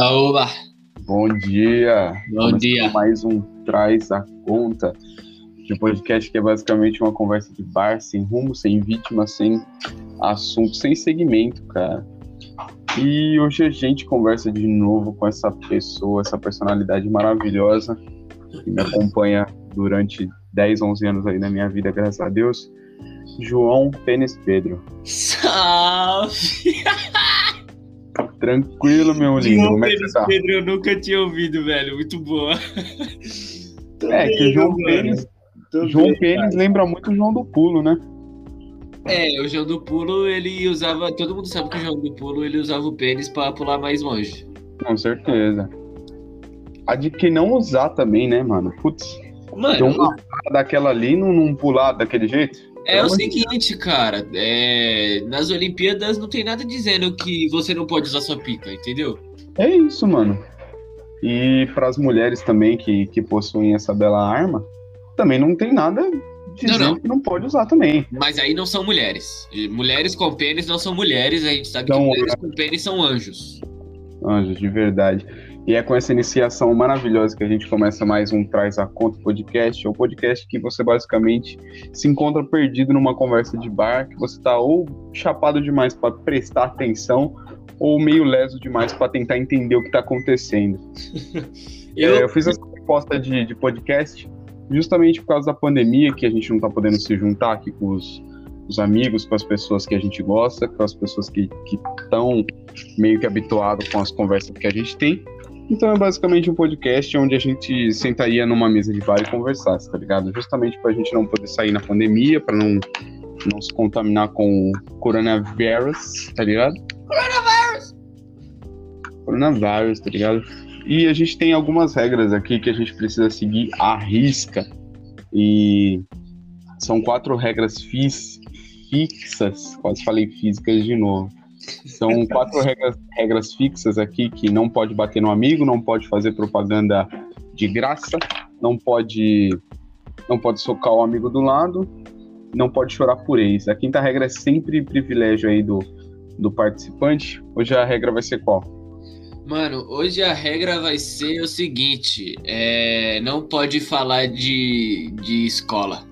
Oba! Bom dia! Bom Começando dia. Mais um Traz a Conta, de podcast que é basicamente uma conversa de bar, sem rumo, sem vítima, sem assunto, sem segmento, cara. E hoje a gente conversa de novo com essa pessoa, essa personalidade maravilhosa que me acompanha durante 10, 11 anos aí na minha vida, graças a Deus. João Pênis Pedro. Salve! Tranquilo, meu lindo. João Como é que tá? Pedro, eu nunca tinha ouvido, velho. Muito boa. É, que bem, o João. Pênis, João Pênis lembra muito o João do Pulo, né? É, o João do Pulo, ele usava. Todo mundo sabe que o João do Pulo ele usava o pênis pra pular mais longe. Com certeza. A de que não usar também, né, mano? Putz, Mano, uma cara daquela ali não, não pular daquele jeito? É o seguinte, cara. é, nas Olimpíadas não tem nada dizendo que você não pode usar sua pica, entendeu? É isso, mano. E para as mulheres também que, que possuem essa bela arma, também não tem nada dizendo Não, não. que não pode usar também. Mas aí não são mulheres. Mulheres com pênis não são mulheres, a gente sabe São que mulheres com pênis são anjos. Anjos, de verdade. E é com essa iniciação maravilhosa que a gente começa mais um Traz a Conta podcast. É o podcast que você basicamente se encontra perdido numa conversa de bar, que você tá ou chapado demais para prestar atenção, ou meio leso demais para tentar entender o que tá acontecendo. Eu, É, eu fiz essa proposta de, de podcast justamente por causa da pandemia, que a gente não tá podendo se juntar aqui com os, os amigos, com as pessoas que a gente gosta, com as pessoas que estão meio que habituados com as conversas que a gente tem. Então é basicamente um podcast onde a gente sentaria numa mesa de bar e conversasse, tá ligado? Justamente pra gente não poder sair na pandemia, pra não, não se contaminar com o coronavírus, tá ligado? Coronavírus, tá ligado? E a gente tem algumas regras aqui que a gente precisa seguir à risca. E são quatro regras fis- fixas, quase falei físicas de novo. São quatro regras, regras fixas aqui que não pode bater no amigo, não pode fazer propaganda de graça, não pode não pode socar o amigo do lado, não pode chorar por ex. A quinta regra é sempre privilégio aí do, do participante. Hoje a regra vai ser qual? Mano, hoje a regra vai ser o seguinte: é, não pode falar de, de escola.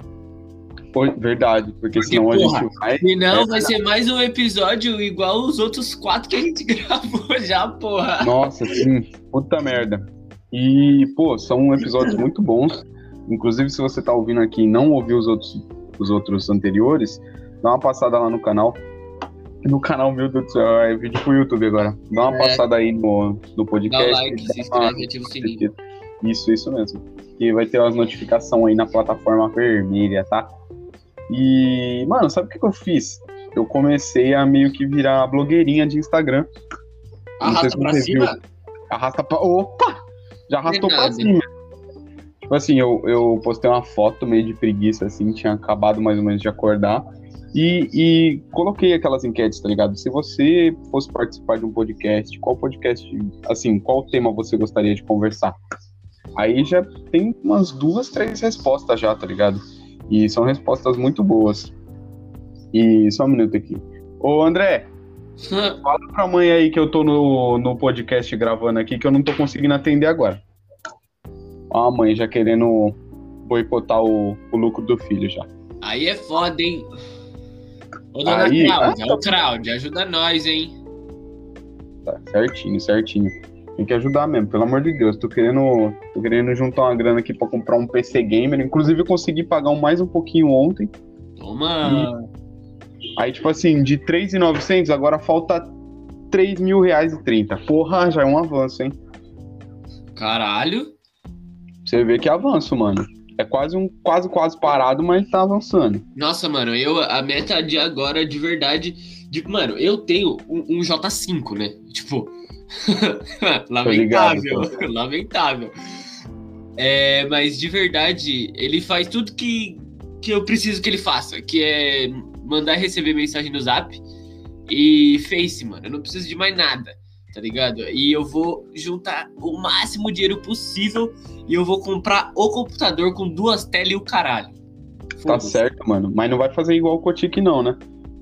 Verdade, porque, Porque, senão a porra, gente vai. Senão vai ser mais um episódio igual os outros quatro que a gente gravou já, porra. Nossa, sim, puta merda. E, pô, são episódios muito bons. Inclusive, se você tá ouvindo aqui e não ouviu os outros, os outros anteriores, dá uma passada lá no canal. No canal, meu Deus do céu, é vídeo pro YouTube agora. Dá uma É. passada aí no, no Dá podcast. o like, dá se inscreve e ativa o sininho. Isso, isso mesmo. Que vai ter as notificações aí na plataforma vermelha, tá? E, mano, sabe o que, que eu fiz? Eu comecei a meio que virar blogueirinha de Instagram. Arrasta se pra cima. viu. Arrasta pra. Opa! Já arrastou pra Verdade. cima. Tipo assim, eu, eu postei uma foto meio de preguiça, assim, tinha acabado mais ou menos de acordar. E, e coloquei aquelas enquetes, tá ligado? Se você fosse participar de um podcast, qual podcast, assim, qual tema você gostaria de conversar? Aí já tem umas duas, três respostas já, tá ligado? E são respostas muito boas. E só um minuto aqui. Ô, André, Fala pra mãe aí que eu tô no, no podcast gravando aqui que eu não tô conseguindo atender agora. Ó, a mãe já querendo boicotar o, o lucro do filho já. Aí é foda, hein? Ô, dona Aí- Cláudia, ô Cláudia, ajuda nós, hein? Tá, certinho, certinho. Tem que ajudar mesmo, pelo amor de Deus. Tô querendo, tô querendo juntar uma grana aqui pra comprar um PC gamer. Inclusive eu consegui pagar um mais um pouquinho ontem. Toma. Aí, tipo assim, de 3.900, agora falta 3 mil reais e 30. Porra, já é um avanço, hein? Caralho. Você vê que é avanço, mano. É quase um quase quase parado, mas tá avançando. Nossa, mano, eu a meta de agora, de verdade. De, mano, eu tenho um, um J5, né? Tipo. lamentável. lamentável. É, mas de verdade, ele faz tudo que, que eu preciso que ele faça, que é mandar e receber mensagem no zap e Face, mano. Eu não preciso de mais nada, tá ligado? E eu vou juntar o máximo dinheiro possível e eu vou comprar o computador com duas telas e o caralho. Tá certo, mano. Mas não vai fazer igual o Kotick, não, né?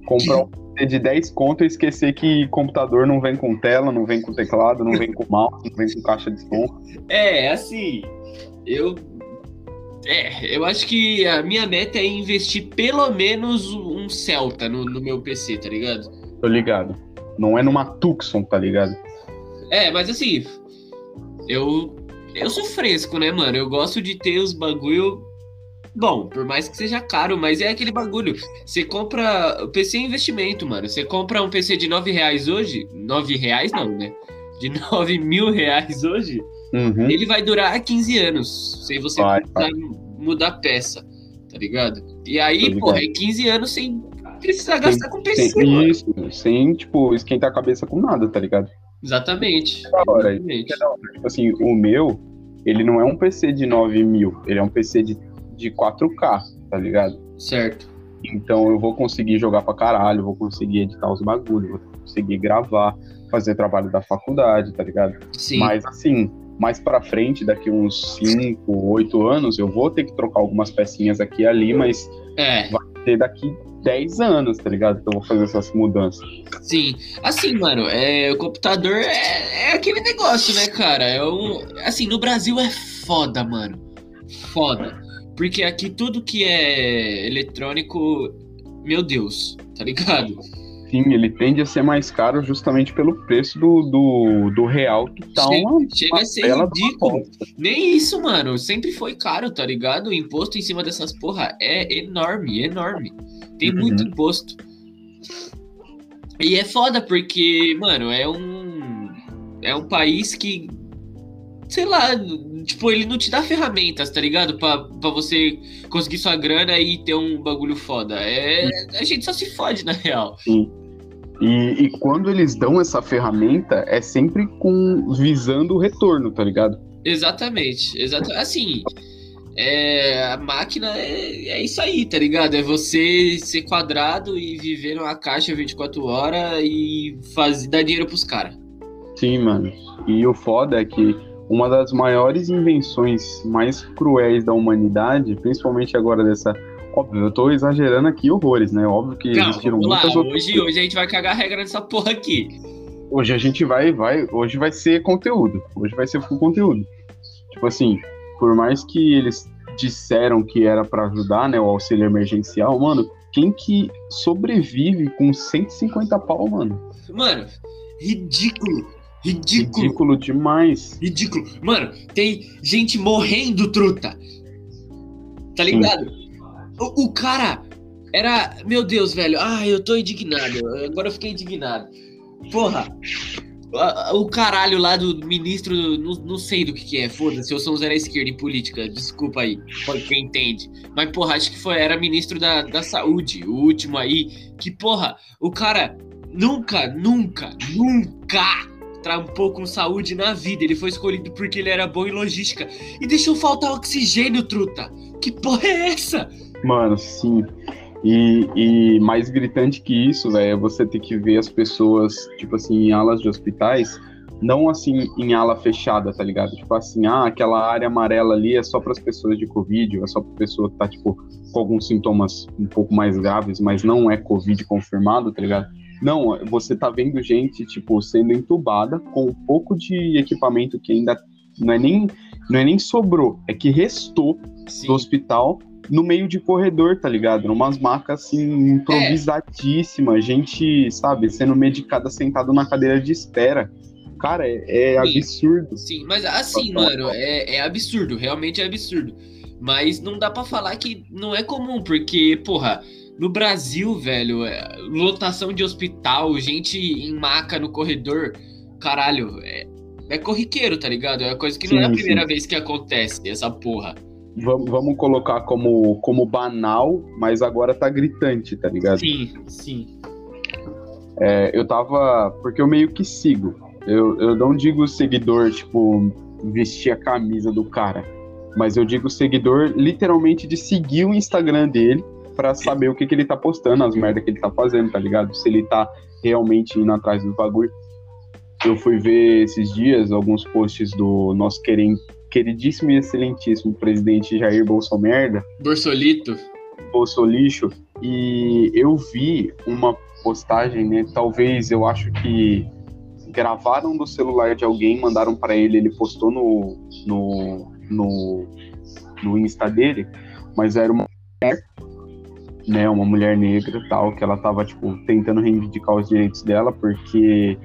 Comprar, PC de 10 conto e esquecer que computador não vem com tela, não vem com teclado, não vem com mouse, não vem com caixa de som. É, assim, eu. É, eu acho que a minha meta é investir pelo menos um Celta no, no meu PC, tá ligado? Tô ligado. Não é numa Tucson, tá ligado? É, mas assim, eu. Eu sou fresco, né, mano? Eu gosto de ter os bagulho Bom, por mais que seja caro, mas é aquele bagulho. Você compra. O PC é investimento, mano. Você compra um PC de 9 reais hoje. 9 reais não, né? De 9 mil reais hoje. Uhum. Ele vai durar 15 anos. Sem você Vai, precisar mudar peça. Tá ligado? E aí, pô, é 15 anos sem precisar gastar com PC, Sem, isso, sem, tipo, esquentar a cabeça com nada, tá ligado? Exatamente. Da hora, Exatamente. Tipo assim, o meu, ele não é um PC de 9 mil, ele é um PC de, de 4K, tá ligado? Certo. Então eu vou conseguir jogar pra caralho, vou conseguir editar os bagulhos, vou conseguir gravar, fazer trabalho da faculdade, tá ligado? Sim. Mas assim, mais pra frente, daqui uns 5, 8 anos, eu vou ter que trocar algumas pecinhas aqui e ali, mas É. ter daqui 10 anos, tá ligado? Que eu vou fazer essas mudanças. Sim, assim, mano, é, o computador é, é aquele negócio, né, cara? É um, assim, no Brasil é foda, mano. Foda. Porque aqui tudo que é eletrônico, meu Deus, tá ligado? Sim, ele tende a ser mais caro justamente pelo preço do, do, do real que tá Chega- uma, chega a ser uma ridículo. Nem isso, mano. Sempre foi caro, tá ligado? O imposto em cima dessas porra é enorme, enorme. Tem Uhum. muito imposto. E é foda porque, mano, é um. É um país que. Sei lá, tipo, ele não te dá ferramentas, tá ligado? Pra, pra você conseguir sua grana e ter um bagulho foda. É, a gente só se fode, na real. E, e quando eles dão essa ferramenta, é sempre com visando o retorno, tá ligado? Exatamente, exata Assim, é, a máquina é, é isso aí, tá ligado? É você ser quadrado e viver numa caixa 24 horas e fazer, dar dinheiro pros caras. Sim, mano. E o foda é que uma das maiores invenções mais cruéis da humanidade, principalmente agora dessa. Óbvio, eu tô exagerando aqui horrores, né? Óbvio que Não, existiram vamos lá, muitas outras. hoje, hoje a gente vai cagar a regra nessa porra aqui. Hoje a gente vai, vai. Hoje vai ser conteúdo. Hoje vai ser full conteúdo. Tipo assim, por mais que eles disseram que era pra ajudar, né? O auxílio emergencial, mano, quem que sobrevive com 150 pau, mano? Mano, ridículo, ridículo, Ridículo demais. ridículo. Mano, tem gente morrendo, truta. Tá Sim. O, o cara era. Meu Deus, velho. Ah, eu tô indignado. Agora eu fiquei indignado. Porra. O caralho lá do ministro, não, não sei do que que é, foda-se, eu sou um zero à esquerda em política, desculpa aí, quem entende. Mas, porra, acho que foi, era ministro da, da saúde, o último aí, que, porra, o cara nunca, nunca, nunca trampou com saúde na vida. Ele foi escolhido porque ele era bom em logística. E deixou faltar oxigênio, truta. Que porra é essa? Mano, sim. E, e mais gritante que isso, velho, é você ter que ver as pessoas, tipo assim, em alas de hospitais, não assim em ala fechada, tá ligado? Tipo assim, ah, aquela área amarela ali é só para as pessoas de Covid, é só pra pessoa que tá, tipo, com alguns sintomas um pouco mais graves, mas não é Covid confirmado, tá ligado? Não, você tá vendo gente, tipo, sendo entubada com um pouco de equipamento que ainda não é nem, não é nem sobrou, é que restou Sim. do hospital no meio de corredor, tá ligado? Numas macas assim, improvisadíssimas, gente, sabe, sendo medicada sentado na cadeira de espera. Cara, é, é Sim. absurdo. Sim, mas assim, mano, é, é absurdo, realmente é absurdo. Mas não dá pra falar que não é comum, porque, porra, no Brasil, velho, é, lotação de hospital, gente em maca no corredor, caralho, é, é corriqueiro, tá ligado? É coisa que não é a Sim, primeira sim. vez que acontece, essa porra. Vamos, vamos colocar como, como banal, mas agora tá gritante, tá ligado? Sim, sim. É, eu tava. Porque eu meio que sigo. Eu, eu não digo seguidor, tipo, vestir a camisa do cara. Mas eu digo seguidor literalmente de seguir o Instagram dele pra saber o que, que ele tá postando, as merdas que ele tá fazendo, tá ligado? Se ele tá realmente indo atrás do bagulho. Eu fui ver esses dias alguns posts do nosso queren- queridíssimo e excelentíssimo presidente Jair Bolsonaro, Borsolito. Bolsolixo, e eu vi uma, postagem, né? Talvez eu acho que gravaram do celular de alguém, mandaram para ele, ele postou no, no, no, no Insta dele, mas era uma mulher, né, uma mulher negra tal, que ela tava, tipo, tentando reivindicar os direitos dela, porque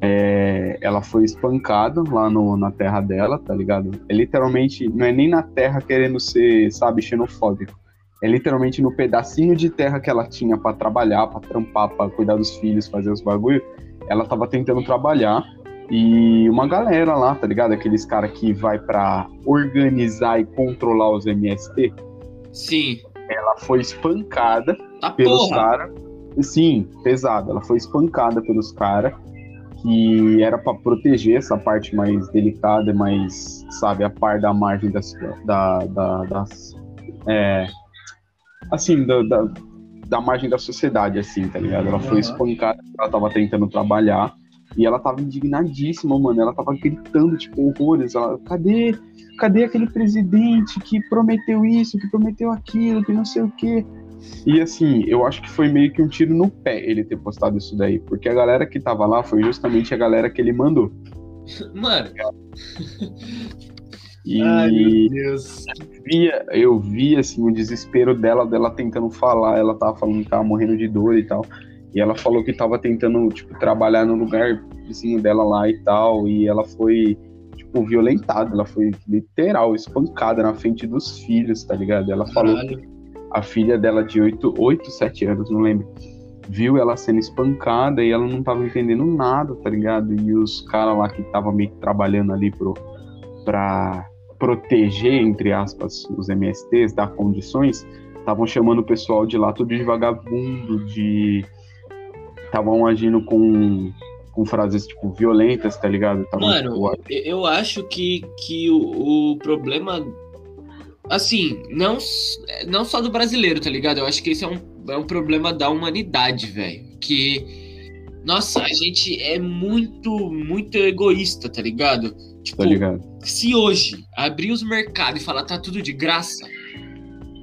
é, ela foi espancada lá no, na terra dela, tá ligado? É literalmente, não é nem na terra querendo ser, sabe, xenofóbico. É literalmente no pedacinho de terra que ela tinha para trabalhar, para trampar, para cuidar dos filhos, fazer os bagulho. Ela tava tentando trabalhar e uma galera lá, tá ligado? Aqueles caras que vai para organizar e controlar os MST. Sim. Ela foi espancada pelos caras. Sim, pesada. Ela foi espancada pelos caras que era para proteger essa parte mais delicada, mais, sabe, a par da margem das, da, da, das, é, assim, da, da, da margem da sociedade, assim, tá ligado? Ela foi Aham. espancada, ela tava tentando trabalhar e ela tava indignadíssima, mano. Ela tava gritando, tipo, horrores. Ela, cadê, cadê aquele presidente que prometeu isso, que prometeu aquilo, que não sei o quê? E assim, eu acho que foi meio que um tiro no pé ele ter postado isso daí, porque a galera que tava lá foi justamente a galera que ele mandou. Mano. E Ai, meu Deus. via, eu vi assim o desespero dela, dela tentando falar, ela tava falando que tava morrendo de dor e tal. E ela falou que tava tentando, tipo, trabalhar no lugar vizinho dela lá e tal, e ela foi tipo violentada, ela foi literal espancada na frente dos filhos, tá ligado? Ela falou Caralho. A filha dela de 8, 8 7 anos, não lembro, viu ela sendo espancada e ela não tava entendendo nada, tá ligado? E os caras lá que tava meio que trabalhando ali pro, pra proteger, entre aspas, os MSTs, dar condições, estavam chamando o pessoal de lá tudo de vagabundo, de. estavam agindo com, com frases, tipo, violentas, tá ligado? Mano, tipo, eu- eu acho que, que o, o problema. Assim, não, não só do brasileiro, tá ligado? Eu acho que esse é um, é um problema da humanidade, velho. Que. Nossa, a gente é muito, muito egoísta, tá ligado? Tipo, tá ligado? se hoje abrir os mercados e falar tá tudo de graça,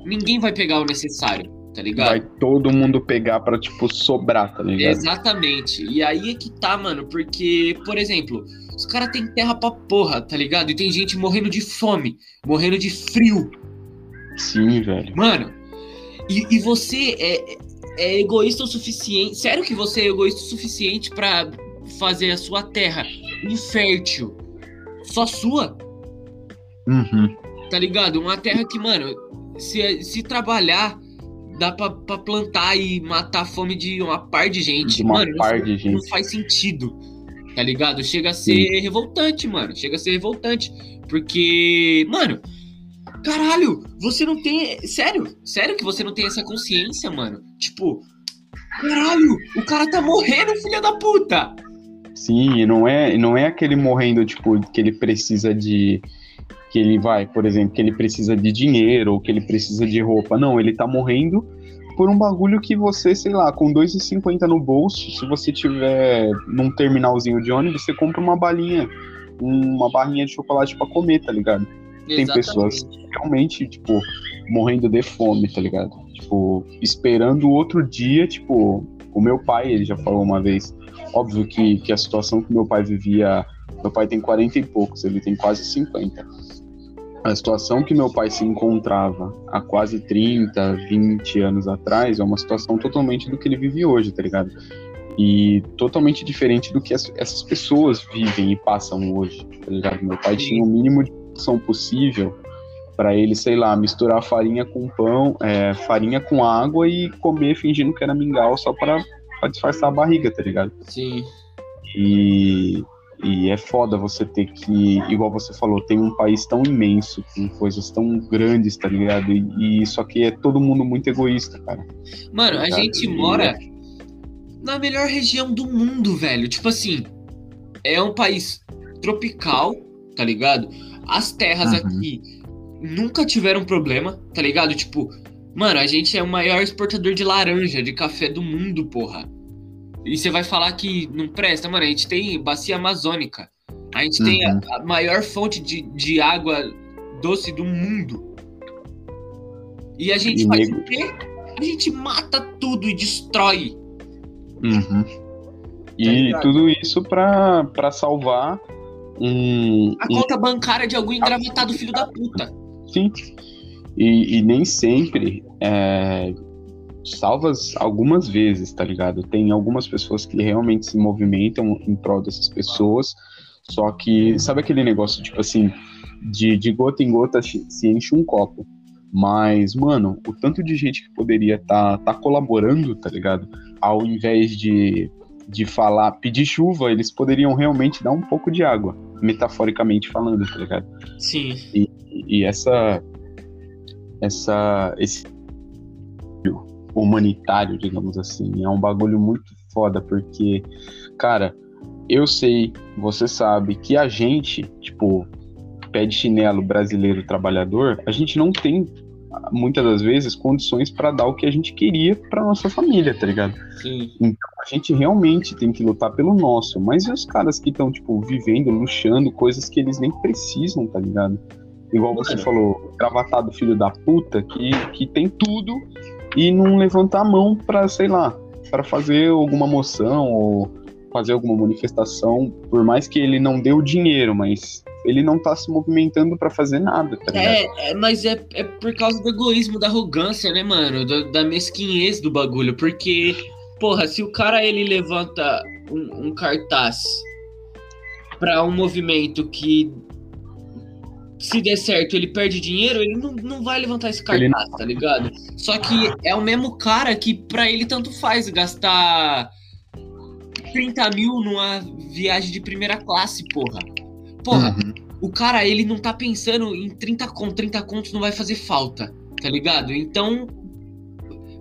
ninguém vai pegar o necessário, tá ligado? Vai todo mundo pegar pra, tipo, sobrar, tá ligado? Exatamente. E aí é que tá, mano, porque, por exemplo, os caras têm terra pra porra, tá ligado? E tem gente morrendo de fome, morrendo de frio. Sim, velho. Mano, e, e você é, é egoísta o suficiente. Sério que você é egoísta o suficiente pra fazer a sua terra infértil? Só sua? Uhum. tá ligado? Uma terra que, mano, se, se trabalhar, dá pra, pra plantar e matar a fome de uma par de gente. De uma mano, par não, de gente. não faz sentido, tá ligado? Chega a ser revoltante, mano. Chega a ser revoltante. Porque, mano, caralho, você não tem. Sério? Sério que você não tem essa consciência, mano? Tipo, caralho, o cara tá morrendo, filha da puta! Sim, não é, e não é aquele morrendo, tipo, que ele precisa de. Que ele vai, por exemplo, que ele precisa de dinheiro ou que ele precisa de roupa. Não, ele tá morrendo por um bagulho que você, sei lá, com 2,50 no bolso, se você tiver num terminalzinho de ônibus, você compra uma balinha, uma barrinha de chocolate pra comer, tá ligado? Tem pessoas realmente, tipo, morrendo de fome, tá ligado? Tipo, esperando o outro dia, tipo, o meu pai, ele já falou uma vez, óbvio que, que a situação que meu pai vivia, meu pai tem 40 e poucos, ele tem quase 50. A situação que meu pai se encontrava há quase 30, 20 anos atrás é uma situação totalmente do que ele vive hoje, tá ligado? E totalmente diferente do que as- essas pessoas vivem e passam hoje, tá ligado? Meu pai tinha o mínimo de opção possível para ele, sei lá, misturar farinha com pão, é, farinha com água e comer fingindo que era mingau só para disfarçar a barriga, tá ligado? Sim. E, e é foda você ter que, igual você falou, tem um país tão imenso, com coisas tão grandes, tá ligado? E, e só que é todo mundo muito egoísta, cara. Mano, a Tá ligado? gente E mora na melhor região do mundo, velho. Tipo assim, é um país tropical, tá ligado? As terras Uhum. aqui nunca tiveram problema, tá ligado? Tipo, mano, a gente é o maior exportador de laranja, de café do mundo, porra. E você vai falar que não presta, mano, a gente tem bacia amazônica. A gente tem a, Uhum. a maior fonte de, de água doce do mundo. E a gente E faz nego- o quê? A gente mata tudo e destrói. Uhum. E ligado? tudo isso pra, pra salvar um. A um- conta bancária de algum engravatado filho da puta. sim. E, e nem sempre é, salvas algumas vezes, tá ligado? Tem algumas pessoas que realmente se movimentam em prol dessas pessoas, só que sabe aquele negócio, tipo assim, de, de gota em gota se enche um copo. Mas, mano, o tanto de gente que poderia estar tá, tá colaborando, tá ligado? Ao invés de, de falar, pedir chuva, eles poderiam realmente dar um pouco de água, metaforicamente falando, tá ligado? Sim. E, e essa, essa, esse humanitário, digamos assim, é um bagulho muito foda, porque, cara, eu sei, você sabe que a gente, tipo, pé de chinelo brasileiro trabalhador, a gente não tem muitas das vezes condições para dar o que a gente queria para nossa família, tá ligado? Sim. A gente realmente tem que lutar pelo nosso, mas e os caras que estão, tipo, vivendo, luxando, coisas que eles nem precisam, tá ligado? Igual você falou, gravatado filho da puta, que, que tem tudo e não levanta a mão pra, sei lá, para fazer alguma moção ou fazer alguma manifestação, por mais que ele não dê o dinheiro, mas ele não tá se movimentando pra fazer nada, tá? É, é, mas é, é por causa do egoísmo, da arrogância, né, mano? Da, da mesquinhez do bagulho. Porque, porra, se o cara ele levanta um, um cartaz pra um movimento que, se der certo, ele perde dinheiro, ele não, não vai levantar esse Ele cartaz, tá ligado? Só que é o mesmo cara que pra ele tanto faz gastar 30 mil numa viagem de primeira classe, porra. Porra, Uhum. o cara, ele não tá pensando em 30 contos, 30 contos não vai fazer falta, tá ligado? Então,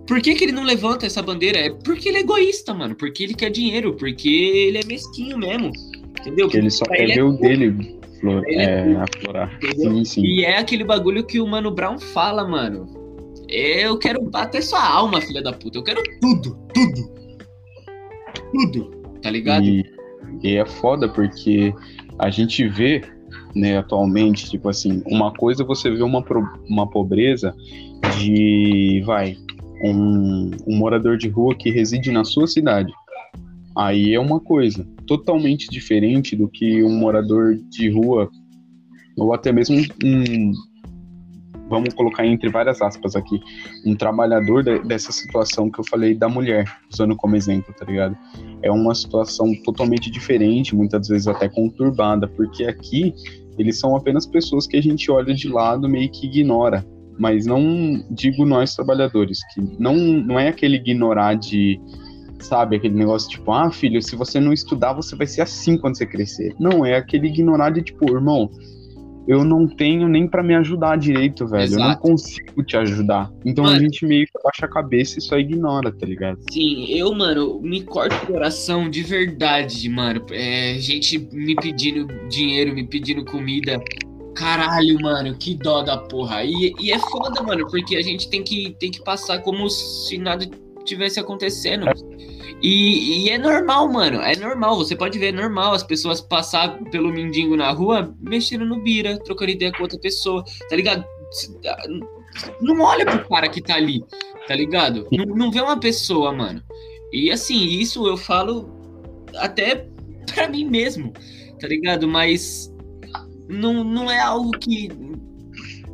por que que ele não levanta essa bandeira? É porque ele é egoísta, mano, porque ele quer dinheiro, porque ele é mesquinho mesmo, entendeu? Que ele só quer ele é ver o dele flor, Ele é aflorar. Entendeu? Sim, sim. E é aquele bagulho que o Mano Brown fala, mano. Eu quero bater sua alma, filha da puta. Eu quero tudo, tudo. Tudo, tá ligado? E, e é foda porque a gente vê, né, atualmente, tipo assim, uma coisa você vê uma, uma pobreza de, vai, um, um morador de rua que reside na sua cidade. Aí é uma coisa totalmente diferente do que um morador de rua, ou até mesmo um, vamos colocar entre várias aspas aqui, um trabalhador de- dessa situação que eu falei da mulher, usando como exemplo, tá ligado? é uma situação totalmente diferente, muitas vezes até conturbada, porque aqui eles são apenas pessoas que a gente olha de lado meio que ignora, mas não digo nós trabalhadores, que não, não é aquele ignorar de, sabe, aquele negócio tipo, ah, filho, se você não estudar, você vai ser assim quando você crescer. Não, é aquele ignorar de tipo, irmão, eu não tenho nem pra me ajudar direito, velho, eu não Exato. consigo te ajudar. Então a Mano. gente meio que baixa a cabeça e só ignora, tá ligado? Sim, eu, mano, me corto o coração de verdade, mano. É, gente me pedindo dinheiro, me pedindo comida. Caralho, mano, que dó da porra. E, e é foda, mano, porque a gente tem que, tem que passar como se nada tivesse acontecendo. E, e é normal, mano. É normal. Você pode ver, é normal as pessoas passar pelo mendigo na rua mexendo no bira, trocando ideia com outra pessoa, tá ligado? Não olha pro cara que tá ali, tá ligado? Não, não vê uma pessoa, mano. E assim, isso eu falo até pra mim mesmo, tá ligado? Mas não, não é algo que.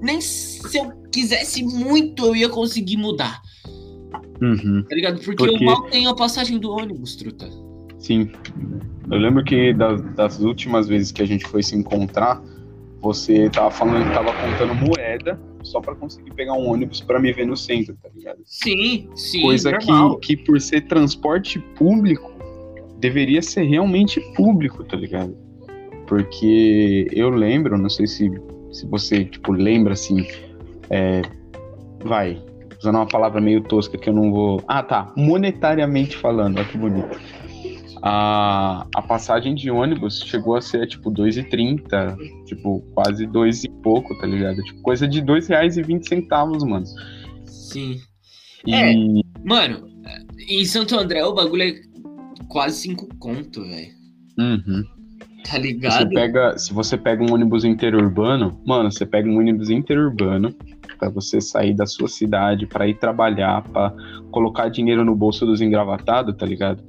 Nem se eu quisesse muito eu ia conseguir mudar, Uhum. tá ligado? Porque, Porque- eu mal tenho a passagem do ônibus, truta. Sim. Eu lembro que das, das últimas vezes que a gente foi se encontrar, você tava falando que tava contando moeda só pra conseguir pegar um ônibus pra me ver no centro, tá ligado? Sim, sim. Coisa normal. que, que por ser transporte público deveria ser realmente público, tá ligado? Porque eu lembro, não sei se, se você tipo lembra assim, é, vai usando uma palavra meio tosca que eu não vou. Ah, tá. Monetariamente falando, olha que bonito. A, a passagem de ônibus chegou a ser tipo 2,30, tipo, quase dois e pouco, tá ligado? Tipo, coisa de R$ 2,20, mano. Sim. E É. Mano, em Santo André o bagulho é quase cinco conto, velho. Uhum. Tá Você ligado? pega, se você pega um ônibus interurbano, mano, você pega um ônibus interurbano, bosta você sair da sua cidade para ir trabalhar, para colocar dinheiro no bolso dos engravatados, tá ligado?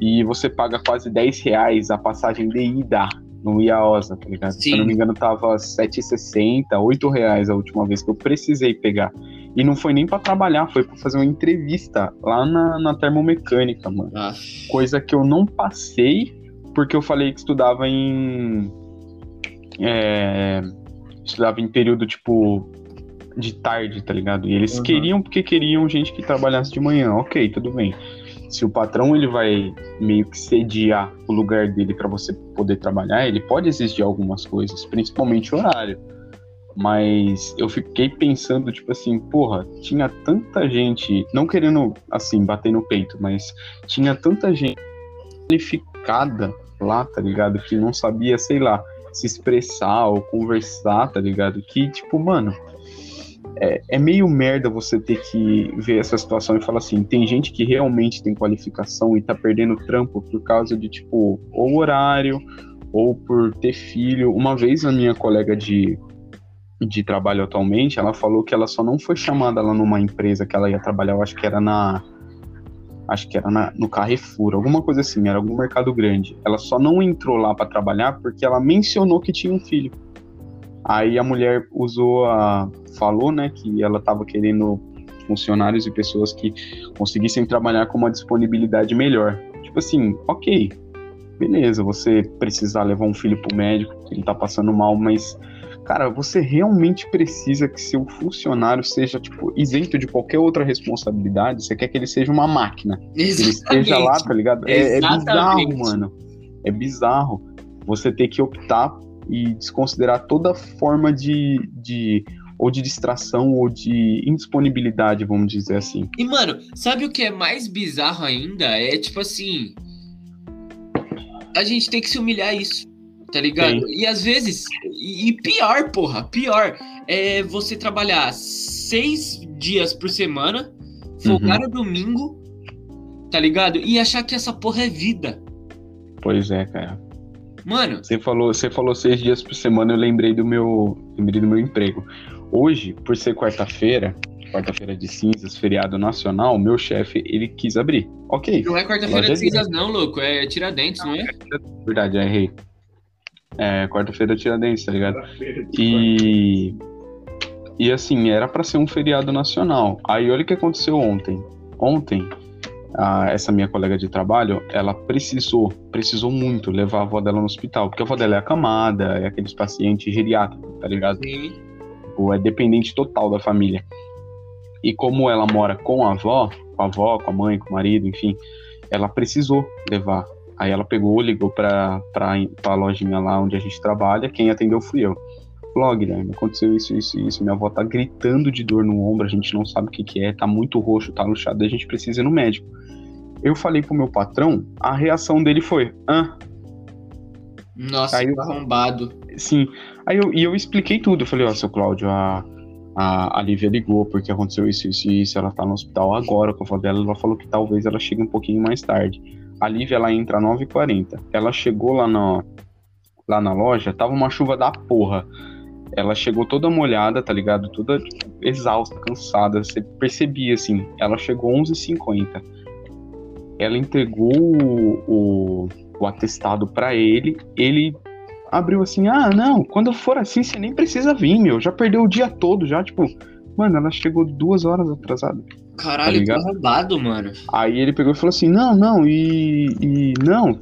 E você paga quase 10 reais a passagem de ida no IAOSA, tá ligado? Sim. Se eu não me engano, tava 7,60, 8 reais a última vez que eu precisei pegar. E não foi nem para trabalhar, foi para fazer uma entrevista lá na, na termomecânica, mano. Ah. Coisa que eu não passei porque eu falei que estudava em. É, estudava em período tipo de tarde, tá ligado? E eles uhum. queriam porque queriam gente que trabalhasse de manhã. Ok, tudo bem. Se o patrão ele vai meio que sediar o lugar dele para você poder trabalhar, ele pode exigir algumas coisas, principalmente horário. Mas eu fiquei pensando, tipo assim, porra, tinha tanta gente, não querendo, assim, bater no peito, mas tinha tanta gente qualificada lá, tá ligado? Que não sabia, sei lá, se expressar ou conversar, tá ligado? Que, tipo, mano, é, é, meio merda você ter que ver essa situação e falar assim: tem gente que realmente tem qualificação e tá perdendo trampo por causa de, tipo, ou horário, ou por ter filho. Uma vez a minha colega de de trabalho atualmente, ela falou que ela só não foi chamada lá numa empresa que ela ia trabalhar, eu acho que era na acho que era na, no Carrefour, alguma coisa assim, era algum mercado grande. Ela só não entrou lá para trabalhar porque ela mencionou que tinha um filho. Aí a mulher usou a falou, né, que ela estava querendo funcionários e pessoas que conseguissem trabalhar com uma disponibilidade melhor. Tipo assim, OK. Beleza, você precisar levar um filho pro médico, ele tá passando mal, mas Cara, você realmente precisa que seu funcionário seja, tipo, isento de qualquer outra responsabilidade. Você quer que ele seja uma máquina. Exatamente. Que ele esteja lá, tá ligado? É, é bizarro, mano. É bizarro você ter que optar e desconsiderar toda forma de, de ou de distração ou de indisponibilidade, vamos dizer assim. E, mano, sabe o que é mais bizarro ainda? É tipo assim. A gente tem que se humilhar isso tá ligado? Sim. E às vezes, e, pior, porra, pior, é você trabalhar seis dias por semana, folgar uhum. no domingo, tá ligado? E achar que essa porra é vida. Pois é, cara. Mano. Você falou, você falou seis dias por semana, eu lembrei do meu, lembrei do meu emprego. Hoje, por ser quarta-feira, quarta-feira de cinzas, feriado nacional, meu chefe, ele quis abrir. Ok. Não é quarta-feira de cinzas, não, louco. É Tiradentes, não é? Verdade, errei. É, quarta-feira Tiradentes, tá ligado? E. E assim, era para ser um feriado nacional. Aí olha o que aconteceu ontem. Ontem, a, essa minha colega de trabalho, ela precisou, precisou muito levar a avó dela no hospital, porque a avó dela é acamada, é aqueles pacientes geriátricos, tá ligado? Sim. Ou é dependente total da família. E como ela mora com a avó, com a avó, com a mãe, com o marido, enfim, ela precisou levar Aí ela pegou, ligou pra, pra, pra lojinha lá onde a gente trabalha, quem atendeu fui eu. Falou, Guilherme, aconteceu isso, isso, isso. Minha avó tá gritando de dor no ombro, a gente não sabe o que, que é, tá muito roxo, tá luxado, a gente precisa ir no médico. Eu falei pro meu patrão, a reação dele foi, ah. Nossa, aí eu, arrombado. Sim. Aí eu, e eu expliquei tudo. Eu falei, ó, seu Cláudio, a, a, a Lívia ligou porque aconteceu isso, isso e isso. Ela tá no hospital agora com a avó dela. Ela falou que talvez ela chegue um pouquinho mais tarde. A Lívia ela entra às 9h40. Ela chegou lá na, lá na loja, tava uma chuva da porra. Ela chegou toda molhada, tá ligado? Toda tipo, exausta, cansada. Você percebia assim. Ela chegou 11h50. Ela entregou o, o, o atestado para ele. Ele abriu assim: Ah, não, quando for assim, você nem precisa vir, meu. Já perdeu o dia todo, já, tipo. Mano, ela chegou duas horas atrasada. Caralho, tá roubado, mano. Aí ele pegou e falou assim: não, não, e. e não,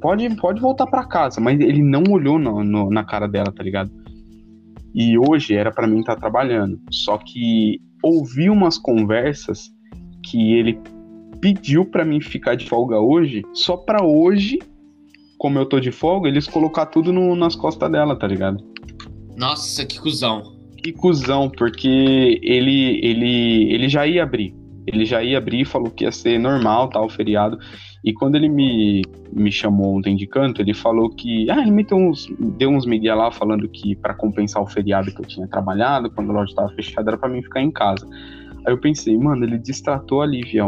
pode, pode voltar para casa. Mas ele não olhou no, no, na cara dela, tá ligado? E hoje era para mim estar tá trabalhando. Só que ouvi umas conversas que ele pediu para mim ficar de folga hoje, só para hoje, como eu tô de folga, eles colocar tudo no, nas costas dela, tá ligado? Nossa, que cuzão. Que cuzão, porque ele, ele, ele já ia abrir. Ele já ia abrir e falou que ia ser normal, tal, feriado. E quando ele me, me chamou ontem de canto, ele falou que. Ah, ele me deu uns, deu uns migué lá falando que para compensar o feriado que eu tinha trabalhado, quando a loja estava fechada, era para mim ficar em casa. Aí eu pensei, mano, ele distratou a Lívia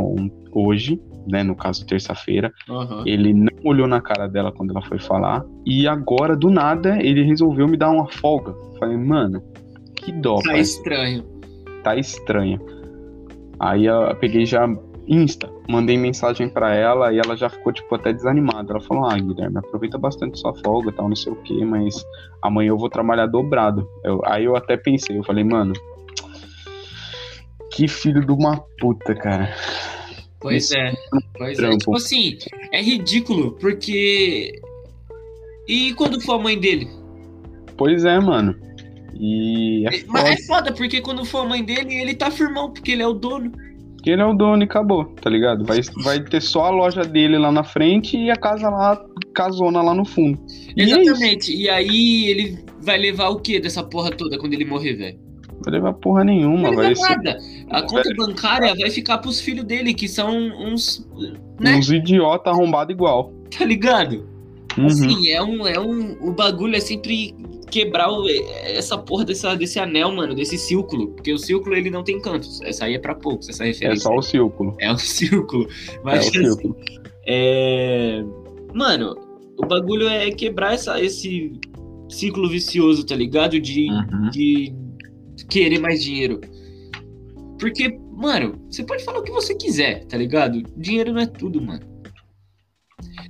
hoje, né? No caso, terça-feira. Uhum. Ele não olhou na cara dela quando ela foi falar. E agora, do nada, ele resolveu me dar uma folga. Falei, mano, que dó. Tá estranho. tá estranha. Aí eu peguei já Insta, mandei mensagem para ela e ela já ficou, tipo, até desanimada. Ela falou: Ah, Guilherme, aproveita bastante sua folga tal, não sei o que, mas amanhã eu vou trabalhar dobrado. Eu, aí eu até pensei, eu falei, mano, que filho de uma puta, cara. Pois Isso é, pois é. trampo. Tipo assim, é ridículo, porque. E quando for a mãe dele? Pois é, mano. E é Mas foda, é foda, porque quando for a mãe dele, ele tá firmão, porque ele é o dono. porque ele é o dono e acabou, tá ligado? Vai, vai ter só a loja dele lá na frente e a casa lá, casona lá no fundo. E é. Exatamente. E aí ele vai levar o que dessa porra toda quando ele morrer, velho? Vai levar porra nenhuma, vai vai ser. A conta bancária vai ficar pros filhos dele, que são uns. Né? uns idiota arrombado igual. Tá ligado? Uhum. Assim, é um, é um. O bagulho é sempre quebrar o- essa porra dessa, desse anel, mano, desse círculo. Porque o círculo ele não tem cantos. Essa aí é pra poucos, essa é referência. só o círculo. É um círculo. É Mas o assim, círculo. é. Mano, o bagulho é quebrar essa, esse ciclo vicioso, tá ligado? De, Uhum. de querer mais dinheiro. Porque, mano, você pode falar o que você quiser, tá ligado? Dinheiro não é tudo, mano.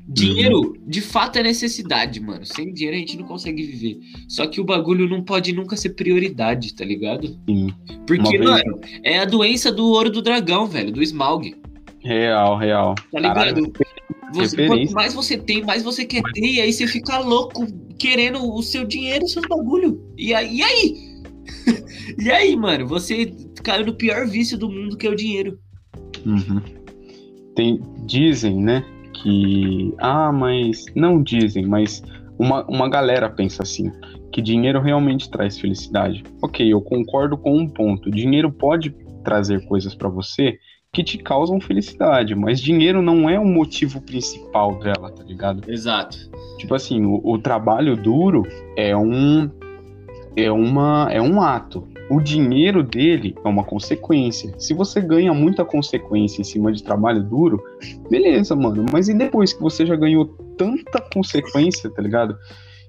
Dinheiro, de fato, é necessidade, mano. Sem dinheiro a gente não consegue viver. Só que o bagulho não pode nunca ser prioridade, tá ligado? Sim. Porque, Uma vez- mano, é a doença do ouro do dragão, velho, do Smaug. Real, real. Tá ligado? Você, quanto mais você tem, mais você quer ter, e aí você fica louco querendo o seu dinheiro, os seus bagulho. E aí? E aí, e aí mano? Você caiu no pior vício do mundo que é o dinheiro. Uhum. Tem, dizem, né, que. Ah, mas. Não dizem, mas uma, uma galera pensa assim: que dinheiro realmente traz felicidade. Ok, eu concordo com um ponto. Dinheiro pode trazer coisas pra você que te causam felicidade, mas dinheiro não é o motivo principal dela, tá ligado? Exato. Tipo assim, o, o trabalho duro é um é uma é um ato. O dinheiro dele é uma consequência. Se você ganha muita consequência em cima de trabalho duro, beleza, mano. Mas e depois que você já ganhou tanta consequência, tá ligado?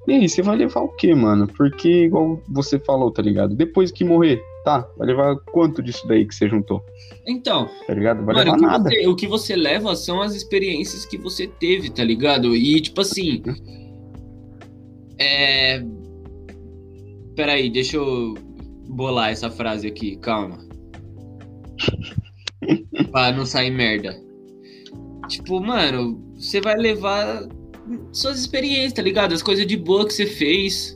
E aí, você vai levar o quê, mano? Porque, igual você falou, tá ligado? Depois que morrer, tá? Vai levar quanto disso daí que você juntou, Então, tá ligado? Vai mano, o levar que, nada. você, o que você leva são as experiências que você teve, tá ligado? E, tipo assim. É. Peraí, deixa eu bolar essa frase aqui, calma. pra não sair merda. Tipo, mano, você vai levar suas experiências, tá ligado? As coisas de boa que você fez.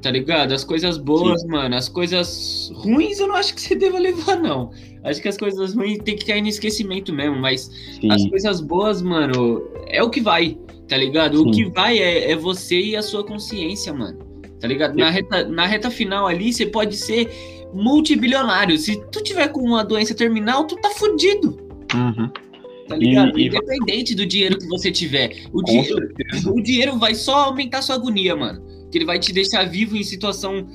Tá ligado? As coisas boas, mano. As coisas ruins eu não acho que você deva levar, não. Acho que as coisas ruins tem que cair no esquecimento mesmo, mas Sim, as coisas boas, mano, é o que vai, tá ligado? O Sim. que vai é, é você e a sua consciência, mano. Tá ligado? Na reta, na reta final ali, você pode ser multibilionário. Se tu tiver com uma doença terminal, tu tá fudido, uhum, tá ligado? E- e- Independente do dinheiro que você tiver. O, certeza. o dinheiro vai só aumentar sua agonia, mano. Que ele vai te deixar vivo em situação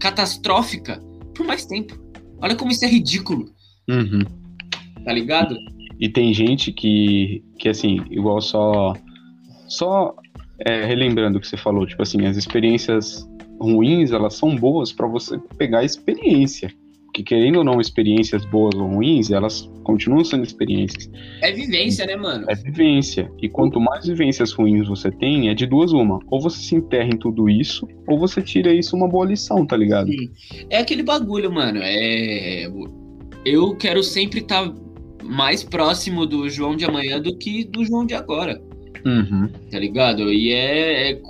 catastrófica por mais tempo. Olha como isso é ridículo, Uhum. tá ligado? E tem gente que, que assim, igual só. Só é, relembrando o que você falou, tipo assim, as experiências ruins, elas são boas pra você pegar a experiência. Porque querendo ou não, experiências boas ou ruins, elas continuam sendo experiências. É vivência, né, mano? É vivência. E quanto mais vivências ruins você tem, é de duas uma. Ou você se enterra em tudo isso, ou você tira isso uma boa lição, tá ligado? É aquele bagulho, mano. É. Eu quero sempre estar mais próximo do João de amanhã do que do João de agora, Uhum. tá ligado? E é. é-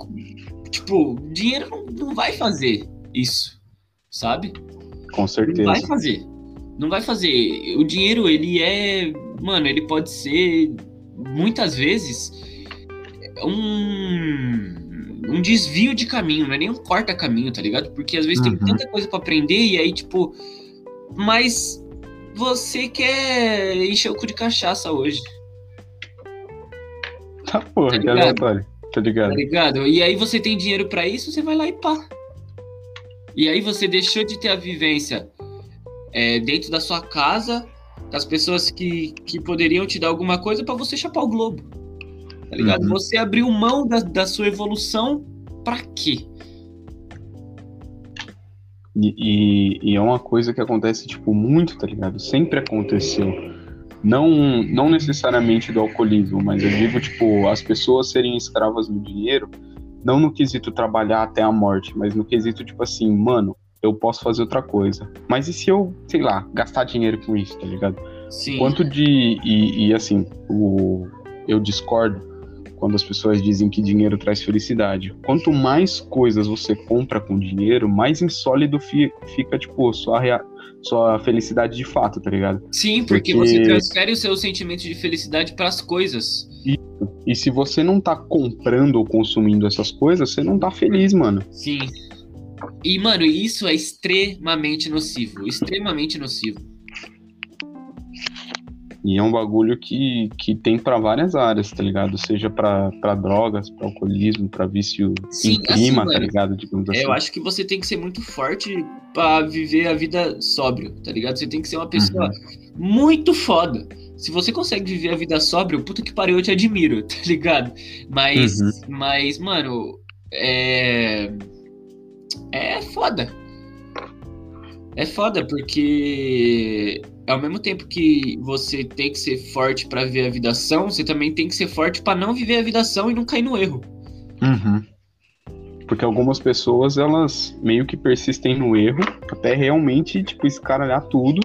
tipo, dinheiro não, não vai fazer isso, sabe? Com Não certeza. vai fazer. Não vai fazer. O dinheiro, ele é. Mano, ele pode ser. Muitas vezes. Um. Um desvio de caminho, não é nem um corta-caminho, tá ligado? Porque às vezes tem Uhum. tanta coisa pra aprender e aí, tipo. Mas. Você quer encher o cu de cachaça hoje, Tá porra, Tá que ligado? aleatório. Tá ligado? tá ligado? E aí você tem dinheiro pra isso, você vai lá e pá. E aí você deixou de ter a vivência é, dentro da sua casa, com as pessoas que, que poderiam te dar alguma coisa pra você chapar o globo. Tá ligado? Uhum. Você abriu mão da, da sua evolução pra quê? E, e, e, é uma coisa que acontece, tipo, muito, tá ligado? Sempre aconteceu. Não, não necessariamente do alcoolismo, mas eu digo, tipo, as pessoas serem escravas do dinheiro, não no quesito trabalhar até a morte, mas no quesito, tipo assim, mano, eu posso fazer outra coisa. Mas e se eu, sei lá, gastar dinheiro com isso, tá ligado? Sim. Quanto de. E, e assim, o, eu discordo quando as pessoas dizem que dinheiro traz felicidade. Quanto mais coisas você compra com dinheiro, mais insólido fica, tipo, sua, rea... sua felicidade de fato, tá ligado? Sim, porque, porque... você transfere o seu sentimento de felicidade para as coisas. E, e se você não tá comprando ou consumindo essas coisas, você não tá feliz, mano. Sim. E, mano, isso é extremamente nocivo. Extremamente nocivo. E é um bagulho que, que tem para várias áreas, tá ligado? Seja para drogas, para alcoolismo, para vício Sim, em clima, assim, tá ligado? Digamos assim. Eu acho que você tem que ser muito forte para viver a vida sóbrio, tá ligado? Você tem que ser uma pessoa uhum. muito foda. Se você consegue viver a vida sóbrio, puta que pariu, eu te admiro, tá ligado? Mas, uhum. mas mano, é. É foda. É foda porque ao mesmo tempo que você tem que ser forte para viver a vida ação, você também tem que ser forte para não viver a vida ação e não cair no erro. Uhum. Porque algumas pessoas, elas meio que persistem no erro até realmente, tipo, escaralhar tudo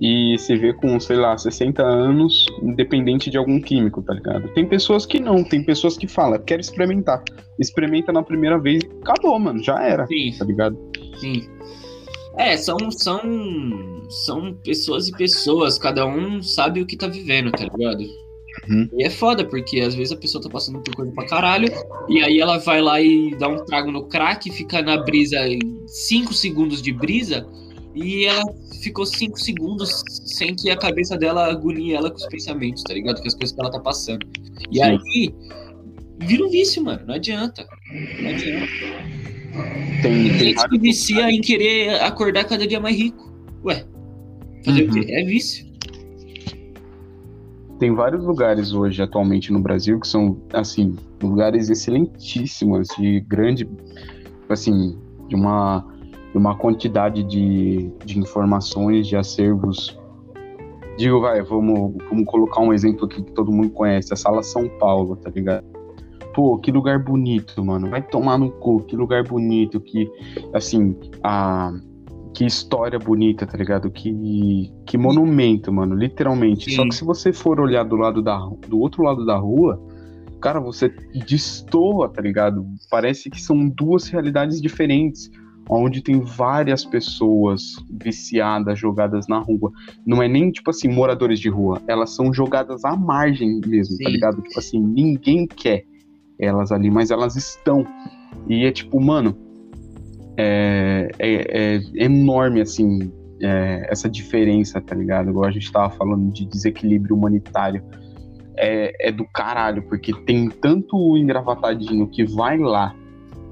e se vê com, sei lá, 60 anos, independente de algum químico, tá ligado? Tem pessoas que não, tem pessoas que falam, quero experimentar. Experimenta na primeira vez e acabou, mano, já era, Sim. tá ligado? Sim. É, são, são, são pessoas e pessoas, cada um sabe o que tá vivendo, tá ligado? Uhum. E é foda, porque às vezes a pessoa tá passando por coisa pra caralho, e aí ela vai lá e dá um trago no crack, fica na brisa, 5 segundos de brisa, e ela ficou 5 segundos sem que a cabeça dela agonie ela com os pensamentos, tá ligado? Com as coisas que ela tá passando. E Sim. aí, vira um vício, mano, não adianta. Não adianta. Tem, tem gente que vicia em querer acordar cada dia mais rico. Ué, fazer uhum. o quê? É vício. Tem vários lugares hoje, atualmente, no Brasil, que são, assim, lugares excelentíssimos, de grande, assim, de uma, de uma quantidade de, de informações, de acervos. Digo, vai, vamos, vamos colocar um exemplo aqui que todo mundo conhece, a Sala São Paulo, tá ligado? Pô, que lugar bonito, mano. Vai tomar no cu, que lugar bonito, que, assim, a. Que história bonita, tá ligado? Que, que monumento, mano, literalmente. Sim. Só que se você for olhar do lado da do outro lado da rua, cara, você destoa, tá ligado? Parece que são duas realidades diferentes onde tem várias pessoas viciadas, jogadas na rua. Não é nem, tipo assim, moradores de rua. Elas são jogadas à margem mesmo, tá Sim. tá ligado? Tipo assim, ninguém quer elas ali, mas elas estão. E é tipo, mano, é, é, é enorme, assim, é, essa diferença, tá ligado? Igual a gente tava falando de desequilíbrio humanitário. É, é do caralho, porque tem tanto engravatadinho que vai lá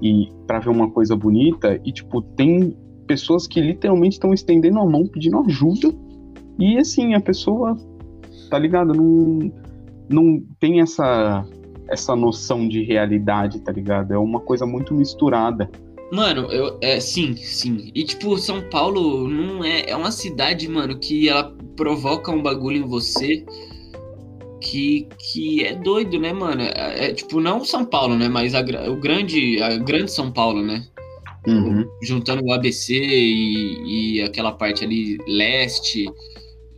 e para ver uma coisa bonita e, tipo, tem pessoas que literalmente estão estendendo a mão pedindo ajuda e, assim, a pessoa, tá ligado? Não, não tem essa essa noção de realidade, tá ligado? É uma coisa muito misturada. Mano, eu, é, sim, sim. E, tipo, São Paulo não é, é uma cidade, mano, que ela provoca um bagulho em você que, que é doido, né, mano? É, é tipo, não São Paulo, né, mas a, o grande, a grande São Paulo, né? Uhum. Juntando o ABC e, e aquela parte ali, leste,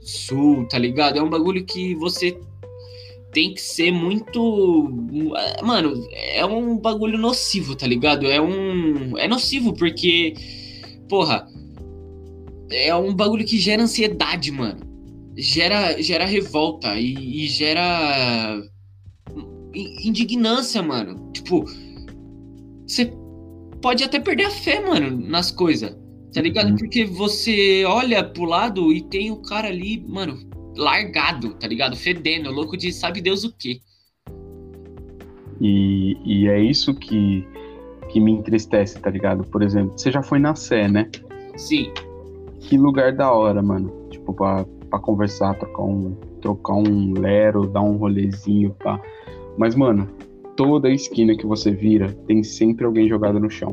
sul, tá ligado? É um bagulho que você tem que ser muito. Mano, é um bagulho nocivo, tá ligado? É um. É nocivo porque. Porra. É um bagulho que gera ansiedade, mano. Gera, gera revolta e, e gera. Indignância, mano. Tipo. Você pode até perder a fé, mano, nas coisas. Tá ligado? Uhum. Porque você olha pro lado e tem o cara ali, mano, largado, tá ligado? Fedendo, louco de sabe Deus o quê. E, e é isso que, que me entristece, tá ligado? Por exemplo, você já foi na Sé, né? Sim. Que lugar da hora, mano. Tipo, pra, pra conversar, trocar um, trocar um lero, dar um rolezinho, pá. Mas, mano, toda esquina que você vira, tem sempre alguém jogado no chão,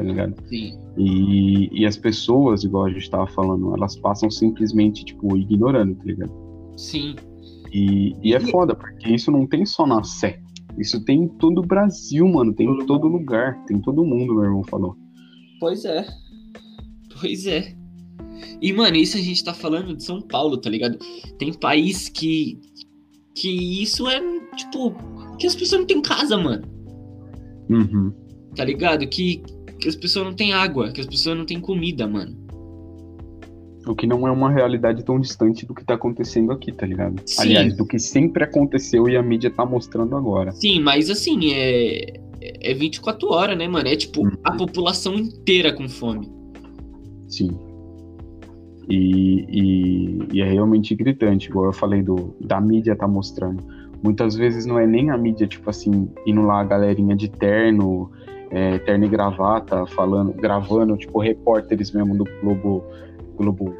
tá ligado? Sim. E, e as pessoas, igual a gente tava falando, elas passam simplesmente, tipo, ignorando, tá ligado? Sim. E, e é foda, porque isso não tem só na Sé. Isso tem em todo o Brasil, mano. Tem em todo lugar. Tem em todo mundo, meu irmão falou. Pois é. Pois é. E, mano, isso a gente tá falando de São Paulo, tá ligado? Tem país que. Que isso é, tipo. Que as pessoas não têm casa, mano. Uhum. Tá ligado? Que, que as pessoas não têm água, que as pessoas não têm comida, mano. O que não é uma realidade tão distante do que tá acontecendo aqui, tá ligado? Sim. Aliás, do que sempre aconteceu e a mídia tá mostrando agora. Sim, mas assim, é. É 24 horas, né, mano? É tipo Uhum. a população inteira com fome. Sim. E, e, e é realmente gritante, igual eu falei do, da mídia tá mostrando. Muitas vezes não é nem a mídia, tipo assim, indo lá a galerinha de terno, é, terno e gravata, falando, gravando, tipo, repórteres mesmo do Globo, Globo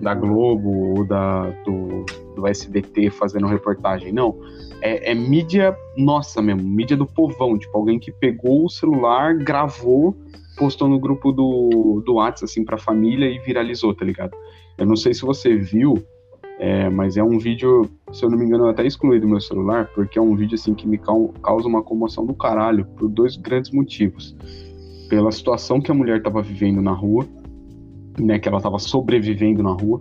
da Globo ou da, do, do SBT fazendo reportagem. Não. É, é mídia nossa mesmo, mídia do povão, tipo, alguém que pegou o celular, gravou postou no grupo do, do WhatsApp, assim, pra família e viralizou, tá ligado? Eu não sei se você viu, é, mas é um vídeo, se eu não me engano, eu até excluí do meu celular, porque é um vídeo, assim, que me cau- causa uma comoção do caralho, por dois grandes motivos. Pela situação que a mulher tava vivendo na rua, né, que ela tava sobrevivendo na rua,